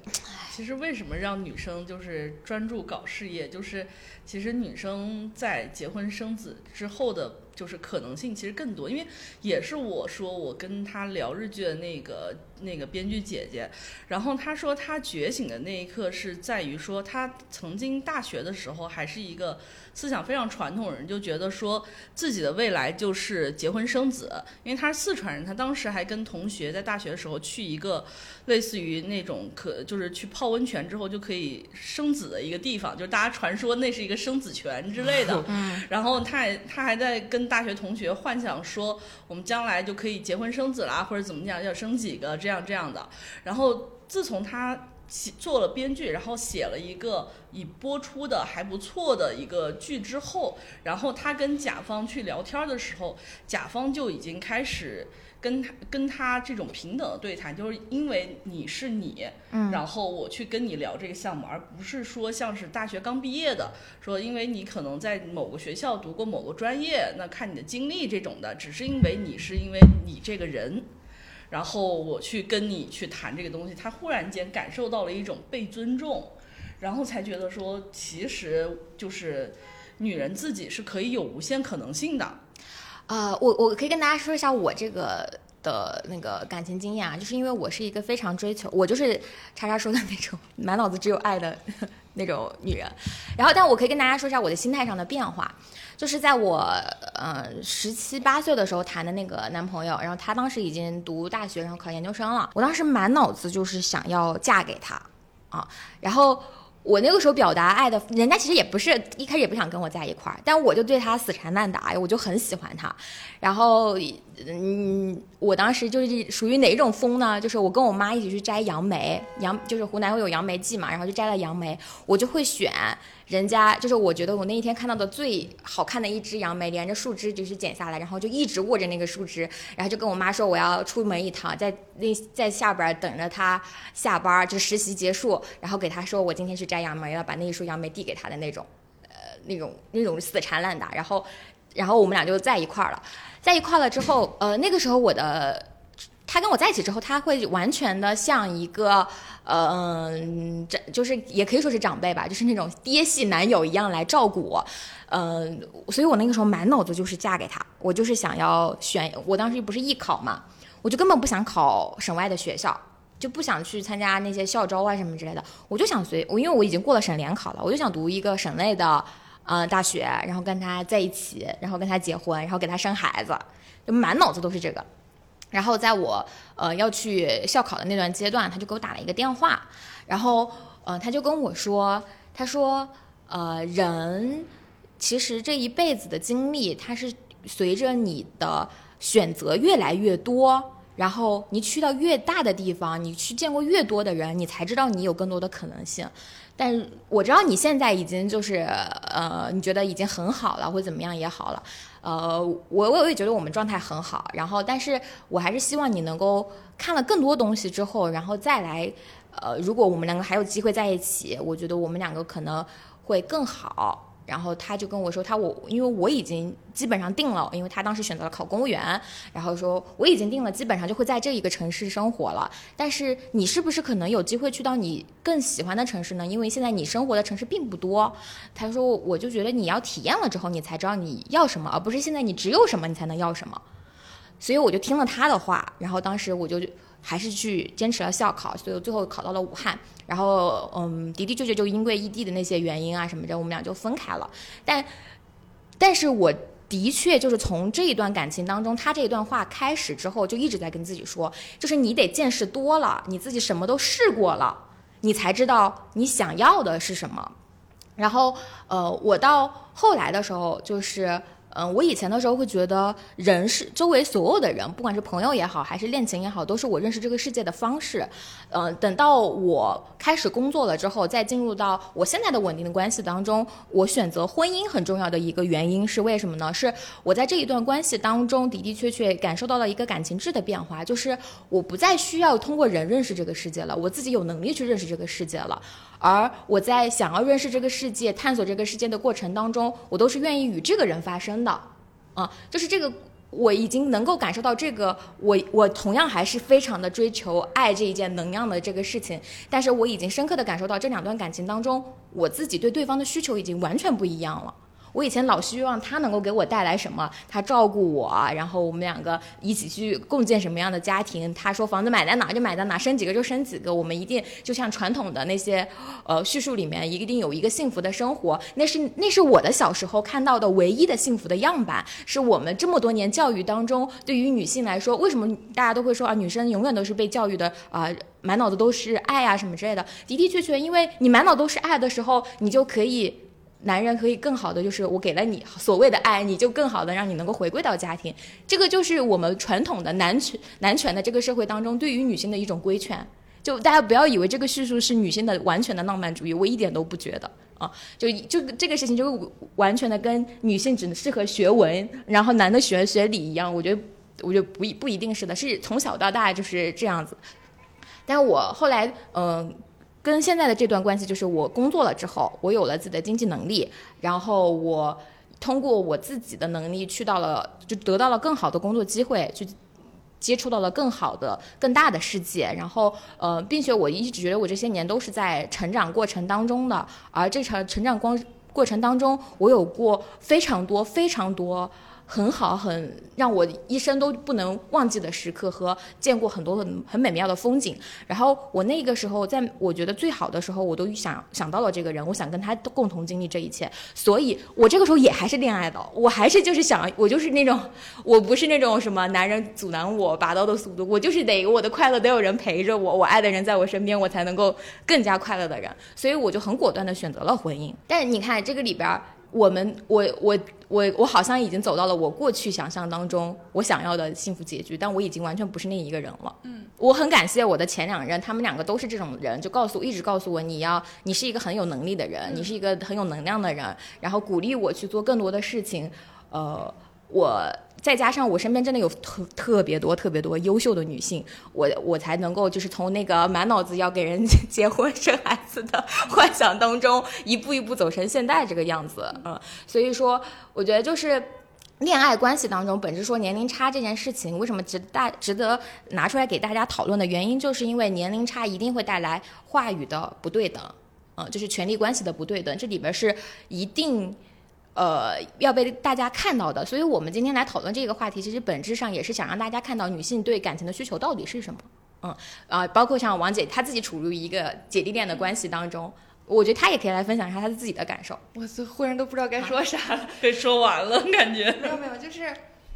其实为什么让女生就是专注搞事业？就是其实女生在结婚生子之后的，就是可能性其实更多。因为也是我说我跟他聊日剧的那个那个编剧姐姐，然后她说她觉醒的那一刻是在于说她曾经大学的时候还是一个思想非常传统的人，就觉得说自己的未来就是结婚生子。因为她是四川人，她当时还跟同学在大学的时候去一个类似于那种可就是去泡温泉之后就可以生子的一个地方，就是大家传说那是一个生子泉之类的。然后她还她还在跟大学同学幻想说，我们将来就可以结婚生子啦，或者怎么讲，要生几个这样这样的。然后自从他写做了编剧，然后写了一个已播出的还不错的一个剧之后，然后他跟甲方去聊天的时候，甲方就已经开始。跟他跟他这种平等的对谈，就是因为你是你，嗯然后我去跟你聊这个项目，而不是说像是大学刚毕业的，说因为你可能在某个学校读过某个专业，那看你的经历这种的，只是因为你是因为你这个人，然后我去跟你去谈这个东西，他忽然间感受到了一种被尊重，然后才觉得说，其实就是女人自己是可以有无限可能性的。呃，我我可以跟大家说一下我这个的那个感情经验啊，就是因为我是一个非常追求，我就是叉叉说的那种满脑子只有爱的那种女人。然后，但我可以跟大家说一下我的心态上的变化，就是在我呃十七八岁的时候谈的那个男朋友，然后他当时已经读大学，然后考研究生了，我当时满脑子就是想要嫁给他啊，然后。我那个时候表达爱的，人家其实也不是一开始也不想跟我在一块儿，但我就对他死缠烂打，我就很喜欢他。然后，嗯，我当时就是属于哪种风呢？就是我跟我妈一起去摘杨梅，杨就是湖南会有杨梅季嘛，然后就摘了杨梅，我就会选人家，就是我觉得我那一天看到的最好看的一只杨梅，连着树枝就是剪下来，然后就一直握着那个树枝，然后就跟我妈说我要出门一趟，在那在下边等着她下班，就实习结束，然后给她说我今天去摘杨梅了，把那一束杨梅递给她的那种，呃，那种那种死缠烂打，然后然后我们俩就在一块儿了。在一块了之后，呃，那个时候我的他跟我在一起之后，他会完全的像一个，呃，嗯这就是也可以说是长辈吧，就是那种爹系男友一样来照顾我，嗯、所以我那个时候满脑子就是嫁给他，我就是想要选，我当时不是艺考嘛，我就根本不想考省外的学校。就不想去参加那些校招啊什么之类的，我就想随我，因为我已经过了省联考了，我就想读一个省内的，呃，大学，然后跟他在一起，然后跟他结婚，然后给他生孩子，就满脑子都是这个。然后在我呃要去校考的那段阶段，他就给我打了一个电话，然后呃他就跟我说，他说呃人其实这一辈子的经历，它是随着你的选择越来越多。然后你去到越大的地方，你去见过越多的人，你才知道你有更多的可能性。但我知道你现在已经就是呃，你觉得已经很好了，或者怎么样也好了。呃，我我也觉得我们状态很好，然后但是我还是希望你能够看了更多东西之后，然后再来。呃，如果我们两个还有机会在一起，我觉得我们两个可能会更好。然后他就跟我说，他我因为我已经基本上定了，因为他当时选择了考公务员，然后说我已经定了，基本上就会在这一个城市生活了。但是你是不是可能有机会去到你更喜欢的城市呢？因为现在你生活的城市并不多。他说，我就觉得你要体验了之后，你才知道你要什么，而不是现在你只有什么你才能要什么。所以我就听了他的话，然后当时我就还是去坚持了校考，所以最后考到了武汉。然后，嗯，的的确确就因为异地的那些原因啊什么的，我们俩就分开了。但，但是我的确就是从这一段感情当中，他这一段话开始之后，就一直在跟自己说，就是你得见识多了，你自己什么都试过了，你才知道你想要的是什么。然后，呃，我到后来的时候，就是。嗯，我以前的时候会觉得人是周围所有的人，不管是朋友也好，还是恋情也好，都是我认识这个世界的方式。嗯，等到我开始工作了之后，再进入到我现在的稳定的关系当中，我选择婚姻很重要的一个原因是为什么呢？是我在这一段关系当中的的确确感受到了一个感情质的变化，就是我不再需要通过人认识这个世界了，我自己有能力去认识这个世界了。而我在想要认识这个世界、探索这个世界的过程当中，我都是愿意与这个人发生的，啊，就是这个，我已经能够感受到这个，我我同样还是非常的追求爱这一件能量的这个事情，但是我已经深刻的感受到这两段感情当中，我自己对对方的需求已经完全不一样了。我以前老希望他能够给我带来什么，他照顾我，然后我们两个一起去共建什么样的家庭。他说房子买在哪就买在哪，生几个就生几个，我们一定就像传统的那些，呃，叙述里面一定有一个幸福的生活。那是那是我的小时候看到的唯一的幸福的样板，是我们这么多年教育当中，对于女性来说，为什么大家都会说啊，女生永远都是被教育的啊，满脑子都是爱啊什么之类的。的的确确，因为你满脑都是爱的时候，你就可以。男人可以更好的，就是我给了你所谓的爱，你就更好的让你能够回归到家庭。这个就是我们传统的男权男权的这个社会当中对于女性的一种规劝。就大家不要以为这个叙述是女性的完全的浪漫主义，我一点都不觉得啊。就就这个事情就完全的跟女性只能适合学文，然后男的学学理一样。我觉得我觉得不一不一定是的，是从小到大就是这样子。但我后来嗯。跟现在的这段关系，就是我工作了之后，我有了自己的经济能力，然后我通过我自己的能力去到了，就得到了更好的工作机会，去接触到了更好的、更大的世界。然后，呃，并且我一直觉得我这些年都是在成长过程当中的，而这场成长光过程当中，我有过非常多、非常多。很好，很让我一生都不能忘记的时刻和见过很多很很美妙的风景。然后我那个时候，在我觉得最好的时候，我都想想到了这个人，我想跟他共同经历这一切。所以我这个时候也还是恋爱的，我还是就是想，我就是那种，我不是那种什么男人阻拦我拔刀的速度，我就是得我的快乐得有人陪着我，我爱的人在我身边，我才能够更加快乐的人。所以我就很果断的选择了婚姻。但你看这个里边。我们，我我我我好像已经走到了我过去想象当中我想要的幸福结局，但我已经完全不是那一个人了。嗯，我很感谢我的前两任，他们两个都是这种人，就告诉我，一直告诉我，你要，你是一个很有能力的人，你是一个很有能量的人，然后鼓励我去做更多的事情。呃，我。再加上我身边真的有特特别多特别多优秀的女性，我我才能够就是从那个满脑子要给人 结婚生孩子的 幻想当中，一步一步走成现在这个样子，嗯，所以说我觉得就是恋爱关系当中，本质说年龄差这件事情，为什么值大值得拿出来给大家讨论的原因，就是因为年龄差一定会带来话语的不对等，嗯，就是权力关系的不对等，这里边是一定。呃，要被大家看到的，所以我们今天来讨论这个话题，其实本质上也是想让大家看到女性对感情的需求到底是什么。嗯，啊，包括像王姐，她自己处于一个姐弟恋的关系当中，我觉得她也可以来分享一下她自己的感受。我这忽然都不知道该说啥，被说完了感觉。没有没有，就是，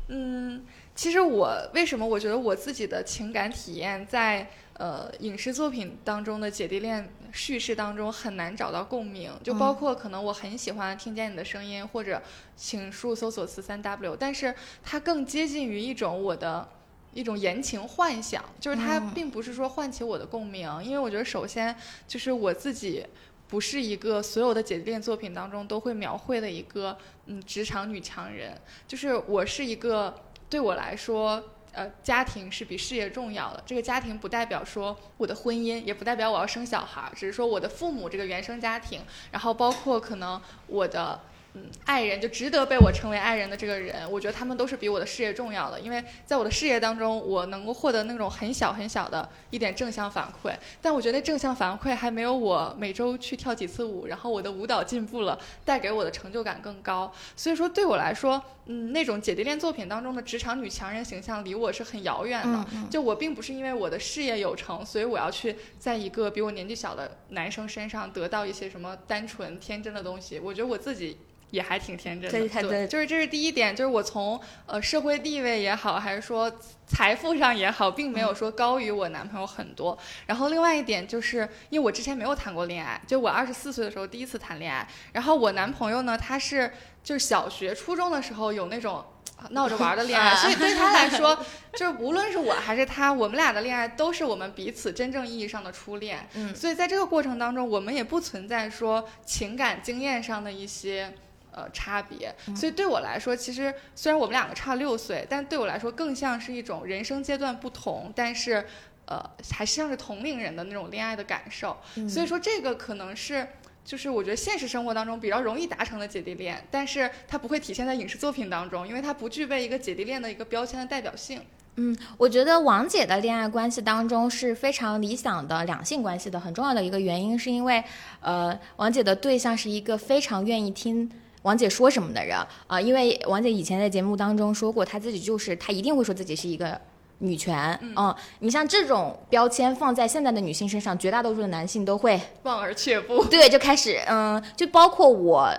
嗯，其实我为什么我觉得我自己的情感体验在。呃，影视作品当中的姐弟恋叙事当中很难找到共鸣，就包括可能我很喜欢听见你的声音，或者请恕搜索词三 W，但是它更接近于一种我的一种言情幻想，就是它并不是说唤起我的共鸣，因为我觉得首先就是我自己不是一个所有的姐弟恋作品当中都会描绘的一个嗯职场女强人，就是我是一个对我来说。呃，家庭是比事业重要的。这个家庭不代表说我的婚姻，也不代表我要生小孩，只是说我的父母这个原生家庭，然后包括可能我的。嗯，爱人就值得被我称为爱人的这个人，我觉得他们都是比我的事业重要的，因为在我的事业当中，我能够获得那种很小很小的一点正向反馈。但我觉得正向反馈还没有我每周去跳几次舞，然后我的舞蹈进步了，带给我的成就感更高。所以说，对我来说，嗯，那种姐弟恋作品当中的职场女强人形象离我是很遥远的。就我并不是因为我的事业有成，所以我要去在一个比我年纪小的男生身上得到一些什么单纯天真的东西。我觉得我自己。也还挺天真的。对他的就是这是第一点，就是我从呃社会地位也好，还是说财富上也好，并没有说高于我男朋友很多。然后另外一点就是，因为我之前没有谈过恋爱，就我二十四岁的时候第一次谈恋爱。然后我男朋友呢，他是就是小学、初中的时候有那种。闹着玩的恋爱，所以对他来说，就是无论是我还是他，我们俩的恋爱都是我们彼此真正意义上的初恋。嗯所以在这个过程当中，我们也不存在说情感经验上的一些呃差别。所以对我来说，其实虽然我们两个差六岁，但对我来说更像是一种人生阶段不同，但是呃还是像是同龄人的那种恋爱的感受。所以说这个可能是。就是我觉得现实生活当中比较容易达成的姐弟恋，但是它不会体现在影视作品当中，因为它不具备一个姐弟恋的一个标签的代表性。嗯，我觉得王姐的恋爱关系当中是非常理想的两性关系的，很重要的一个原因是因为，呃，王姐的对象是一个非常愿意听王姐说什么的人啊、因为王姐以前在节目当中说过，她自己就是她一定会说自己是一个。女权，嗯，你像这种标签放在现在的女性身上，绝大多数的男性都会望而却步。对，就开始，嗯，就包括我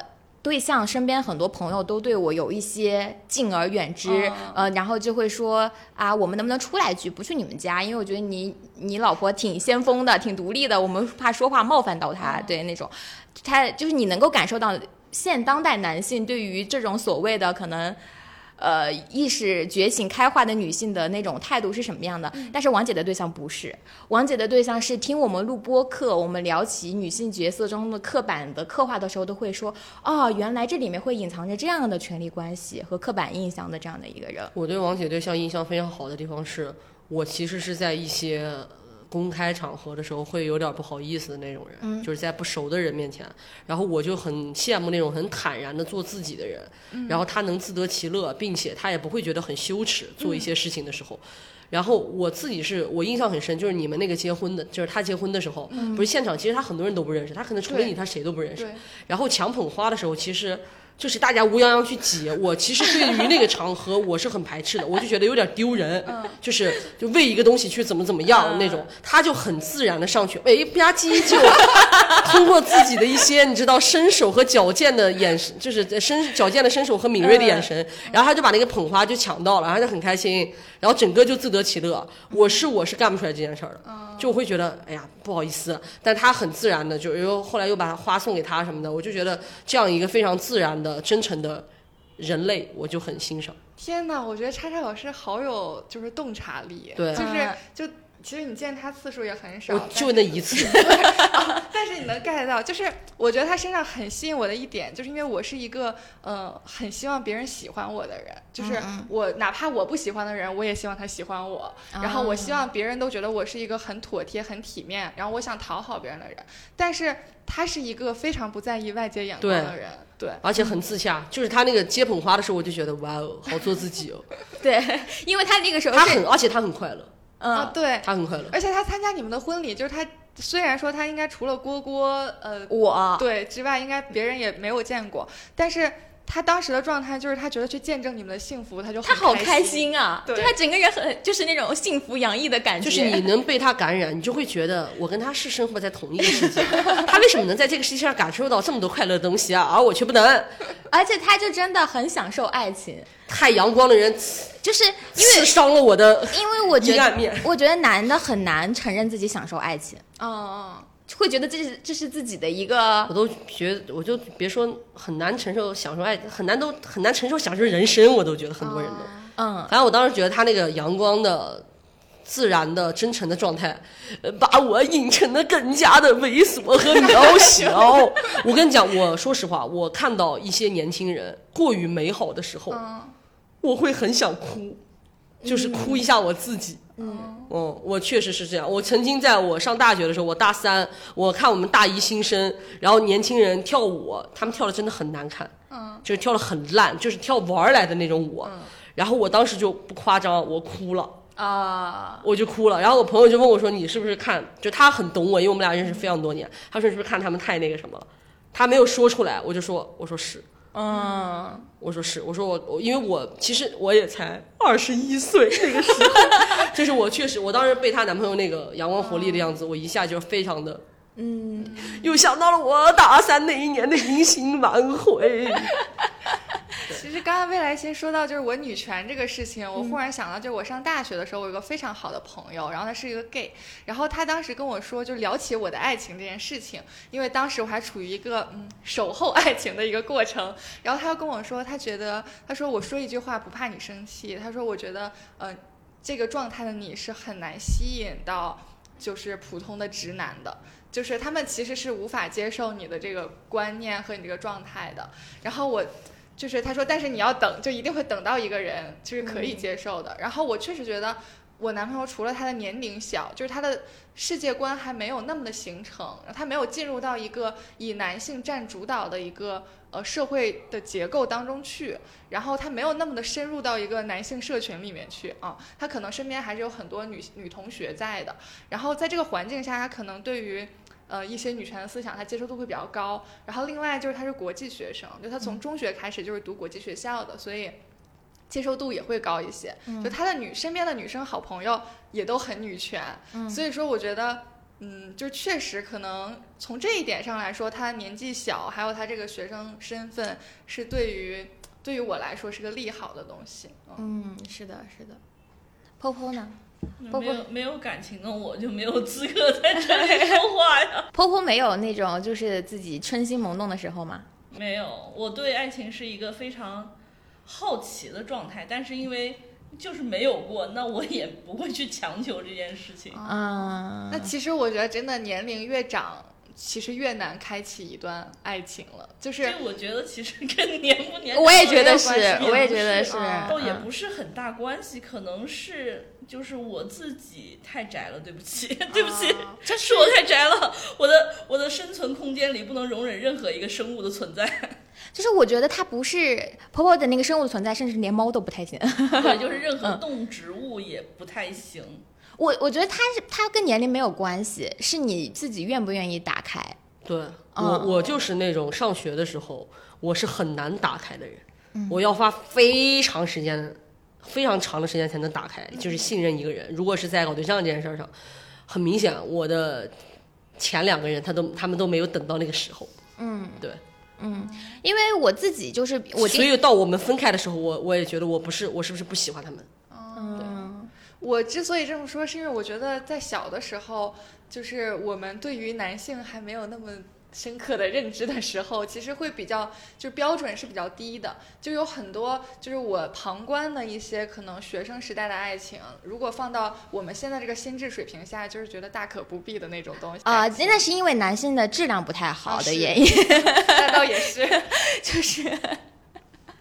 对象身边很多朋友都对我有一些敬而远之，哦呃，然后就会说啊，我们能不能出来聚，不去你们家，因为我觉得你你老婆挺先锋的，挺独立的，我们怕说话冒犯到她，对那种，她就是你能够感受到现当代男性对于这种所谓的可能。呃，意识觉醒、开化的女性的那种态度是什么样的？但是王姐的对象不是，王姐的对象是听我们录播课，我们聊起女性角色中的刻板的刻画的时候，都会说，哦，原来这里面会隐藏着这样的权利关系和刻板印象的这样的一个人。我对王姐对象印象非常好的地方是，我其实是在一些呃公开场合的时候会有点不好意思的那种人，嗯。就是在不熟的人面前，然后我就很羡慕那种很坦然的做自己的人，然后他能自得其乐，并且他也不会觉得很羞耻做一些事情的时候。然后我自己是我印象很深，就是你们那个结婚的，就是他结婚的时候，不是现场，其实他很多人都不认识，他可能除了你，他谁都不认识。然后抢捧花的时候，其实就是大家乌泱泱去挤，我其实对于那个场合我是很排斥的，我就觉得有点丢人，就是就为一个东西去怎么怎么样那种，他就很自然的上去，哎吧唧就通过自己的一些你知道身手和矫健的眼神，就是身矫健的身手和敏锐的眼神，然后他就把那个捧花就抢到了，然后就很开心，然后整个就自得其乐。我是我是干不出来这件事儿的，就我会觉得哎呀不好意思，但他很自然的就又后来又把花送给他什么的，我就觉得这样一个非常自然的真诚的人类，我就很欣赏。天哪，我觉得叉叉老师好有就是洞察力，对就是嗯就其实你见他次数也很少，我就那一次，但是你能 get 到，就是我觉得他身上很吸引我的一点，就是因为我是一个呃很希望别人喜欢我的人，就是嗯我哪怕我不喜欢的人，我也希望他喜欢我，然后我希望别人都觉得我是一个很妥帖、很体面，然后我想讨好别人的人。但是他是一个非常不在意外界眼光的人，对。而且很自洽。就是他那个接捧花的时候，我就觉得哇哦，好做自己哦。对，因为他那个时候，他很，而且他很快乐，啊，嗯，对，他很快乐。而且他参加你们的婚礼，就是他虽然说他应该除了郭郭呃我。对之外，应该别人也没有见过，但是他当时的状态就是他觉得去见证你们的幸福，他就很他好开开。心啊，对就他整个人很就是那种幸福洋溢的感觉，就是你 能被他感染，你就会觉得我跟他是生活在同一个世界。他为什么能在这个世界上感受到这么多快乐的东西啊？而我却不能？而且他就真的很享受爱情，太阳光的人就是因为刺伤了我的因为我觉得阴暗面。我觉得男的很难承认自己享受爱情，嗯嗯，会觉得这是这是自己的一个我都觉得，我就别说很难承受享受爱，很难都很难承受享受人生，我都觉得很多人都。嗯，反正我当时觉得他那个阳光的、自然的、真诚的状态，呃把我引成的更加的猥琐和渺小。我跟你讲，我说实话，我看到一些年轻人过于美好的时候，嗯我会很想哭，就是哭一下我自己。嗯嗯，我确实是这样。我曾经在我上大学的时候，我大三，我看我们大一新生，然后年轻人跳舞，他们跳的真的很难看，嗯，就是跳的很烂，就是跳玩儿来的那种舞。然后我当时就不夸张，我哭了。啊，我就哭了，然后我朋友就问我说：“你是不是看？就他很懂我，因为我们俩认识非常多年。他说你是不是看他们太那个什么了？他没有说出来，我就说我说是，嗯，我说是，我说我我因为我其实我也才二十一岁那个时候，就是我确实我当时被她男朋友那个阳光活力的样子，我一下就非常的嗯，又想到了我大三那一年的迎新晚会。其实刚刚未来先说到就是我女权这个事情，我忽然想到，就是我上大学的时候，我有个非常好的朋友，然后他是一个 gay，然后他当时跟我说，就聊起我的爱情这件事情，因为当时我还处于一个嗯守候爱情的一个过程，然后他又跟我说，他觉得他说我说一句话不怕你生气，他说我觉得嗯、呃、这个状态的你是很难吸引到就是普通的直男的。就是他们其实是无法接受你的这个观念和你这个状态的，然后我。就是他说，但是你要等，就一定会等到一个人，就是可以接受的。然后我确实觉得，我男朋友除了他的年龄小，就是他的世界观还没有那么的形成，他没有进入到一个以男性占主导的一个呃社会的结构当中去，然后他没有那么的深入到一个男性社群里面去啊，他可能身边还是有很多女女同学在的。然后在这个环境下，他可能对于呃，一些女权的思想，他接受度会比较高。然后另外就是他是国际学生，就他从中学开始就是读国际学校的，所以接受度也会高一些。嗯就他的女身边的女生好朋友也都很女权，嗯所以说我觉得，嗯，就确实可能从这一点上来说，他年纪小，还有他这个学生身份，是对于对于我来说是个利好的东西。嗯，是的，是的。泡泡呢？波波没有没有感情的我就没有资格在这里说话呀。泡泡没有那种就是自己春心萌动的时候吗？没有，我对爱情是一个非常好奇的状态，但是因为就是没有过，那我也不会去强求这件事情。啊，那其实我觉得真的年龄越长，其实越难开启一段爱情了，就是这我觉得其实跟年不年长我也觉得是关系，我也觉得是，不倒也嗯不是很大关系，可能是就是我自己太宅了，对不起，对不起，啊。是我太宅了，我的我的生存空间里不能容忍任何一个生物的存在，就是我觉得它不是婆婆的那个生物的存在，甚至连猫都不太行。对，就是任何嗯动植物也不太行。我我觉得它是它跟年龄没有关系，是你自己愿不愿意打开。对我，嗯我就是那种上学的时候，我是很难打开的人，嗯我要花非常时间、非常长的时间才能打开，就是信任一个人。如果是在搞对象这件事儿上，很明显，我的前两个人他都他们都没有等到那个时候，嗯对，嗯，因为我自己就是我所以到我们分开的时候，我我也觉得我不是我是不是不喜欢他们？嗯我之所以这么说，是因为我觉得在小的时候，就是我们对于男性还没有那么深刻的认知的时候，其实会比较就标准是比较低的，就有很多就是我旁观的一些可能学生时代的爱情，如果放到我们现在这个心智水平下，就是觉得大可不必的那种东西啊，那是因为男性的质量不太好的原。因，那倒也是，就是。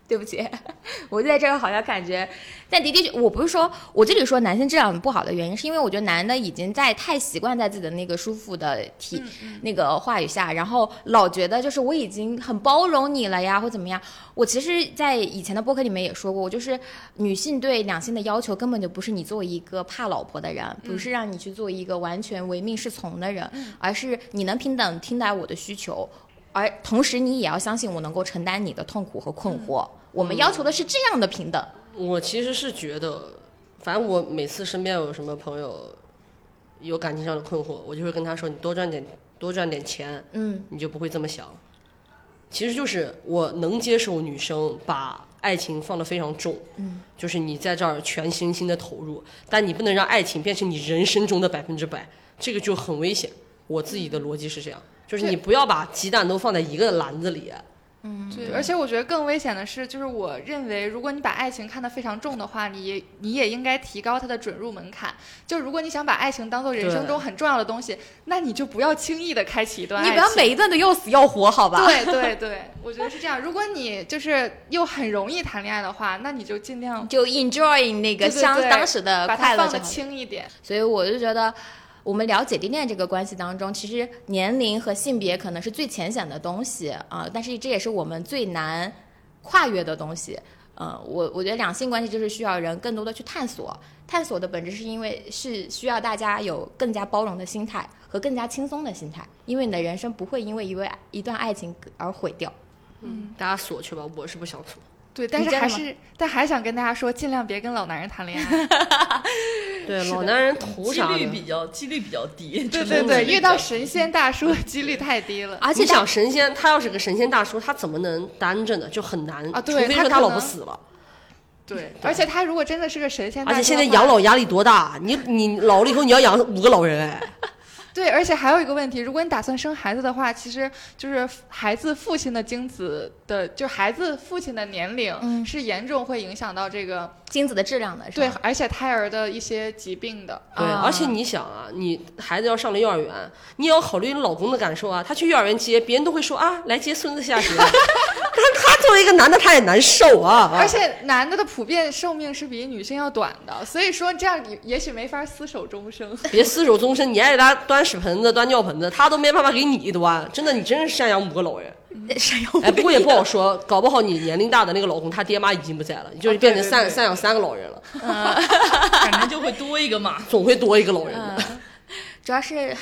对不起，我在这儿好像感觉，但的确，我不是说我这里说男性质量不好的原因，是因为我觉得男的已经在太习惯在自己的那个舒服的体、那个话语下，然后老觉得就是我已经很包容你了呀，或怎么样。我其实，在以前的播客里面也说过，我就是女性对两性的要求根本就不是你作为一个怕老婆的人，不是让你去做一个完全唯命是从的人，而是你能平等听待我的需求。而同时，你也要相信我能够承担你的痛苦和困惑。我们要求的是这样的平等。我其实是觉得，反正我每次身边有什么朋友有感情上的困惑，我就会跟他说：“你多赚点，多赚点钱，嗯，你就不会这么想。”其实就是我能接受女生把爱情放得非常重，嗯，就是你在这儿全身心的投入，但你不能让爱情变成你人生中的百分之百，这个就很危险。我自己的逻辑是这样，就是你不要把鸡蛋都放在一个篮子里。嗯对，而且我觉得更危险的是，就是我认为，如果你把爱情看得非常重的话，你你也应该提高它的准入门槛。就如果你想把爱情当做人生中很重要的东西，那你就不要轻易的开启一段爱情。你不要每一段都要死要活，好吧？对对对，我觉得是这样。如果你就是又很容易谈恋爱的话，那你就尽量就 enjoy 那个相当时的把它放的。轻一点。所以我就觉得，我们聊姐弟恋这个关系当中，其实年龄和性别可能是最浅显的东西啊、但是这也是我们最难跨越的东西。呃，我我觉得两性关系就是需要人更多的去探索，探索的本质是因为是需要大家有更加包容的心态和更加轻松的心态，因为你的人生不会因为一位一段爱情而毁掉。嗯，大家锁去吧，我是不想锁。对，但是还是，但还想跟大家说，尽量别跟老男人谈恋爱。对，老男人图几啥几？率比较几率比较低。对对对，遇到神仙大叔几率太低了。而且大想神仙，他要是个神仙大叔，他怎么能单着呢？就很难啊对除非说他老婆死了。对，而且他如果真的是个神仙而且现在养老压力多大？你你老了以后你要养五个老人哎，对，而且还有一个问题，如果你打算生孩子的话，其实就是孩子父亲的精子的，就孩子父亲的年龄、嗯是严重会影响到这个精子的质量的是对？，而且胎儿的一些疾病的。对，啊而且你想啊，你孩子要上了幼儿园，你也要考虑你老公的感受啊。他去幼儿园接，别人都会说啊，来接孙子下学。但是他作为一个男的，他也难受啊。而且男的的普遍寿命是比女性要短的，所以说这样也也许没法厮守终生。别厮守终生，你爱给他端屎盆子、端尿盆子，他都没办法给你端。真的，你真是赡养五个老人。赡养哎，不过也不好说，搞不好你年龄大的那个老公，他爹妈已经不在了，你就是啊变成赡赡养三个老人了，反正就会多一个嘛。总会多一个老人的。嗯，主要是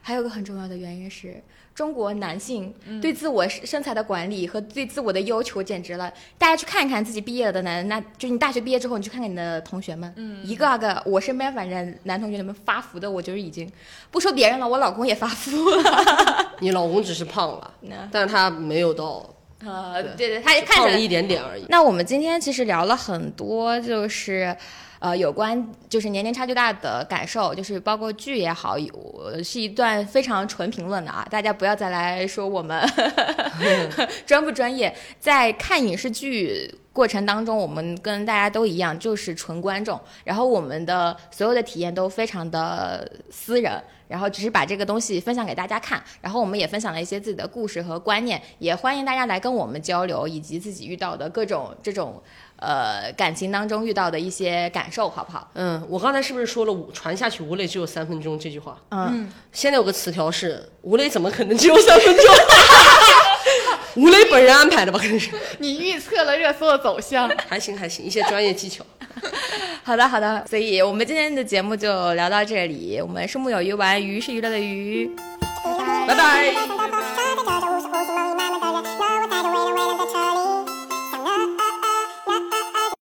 还有个很重要的原因是。中国男性嗯对自我身材的管理和对自我的要求简直了！大家去看一看自己毕业了的男，那就你大学毕业之后，你去看看你的同学们，嗯一个个我身边反正男同学里面发福的，我就是已经不说别人了，我老公也发福了。你老公只是胖了，但是他没有到呃，对对，他看了一点点而已。那我们今天其实聊了很多，就是呃有关就是年龄差距大的感受，就是包括剧也好，有是一段非常纯评论的啊，大家不要再来说我们 专不专业，在看影视剧。过程当中，我们跟大家都一样，就是纯观众，然后我们的所有的体验都非常的私人，然后只是把这个东西分享给大家看，然后我们也分享了一些自己的故事和观念，也欢迎大家来跟我们交流，以及自己遇到的各种这种呃感情当中遇到的一些感受好不好？嗯我刚才是不是说了传下去吴磊只有三分钟这句话？嗯。现在有个词条是吴磊怎么可能只有三分钟？吴磊本人安排的吧可能是。你预测了热搜的走向。还行还行一些专业技巧。好的好的。所以我们今天的节目就聊到这里我们是木有鱼丸鱼是娱乐的鱼拜拜。拜拜。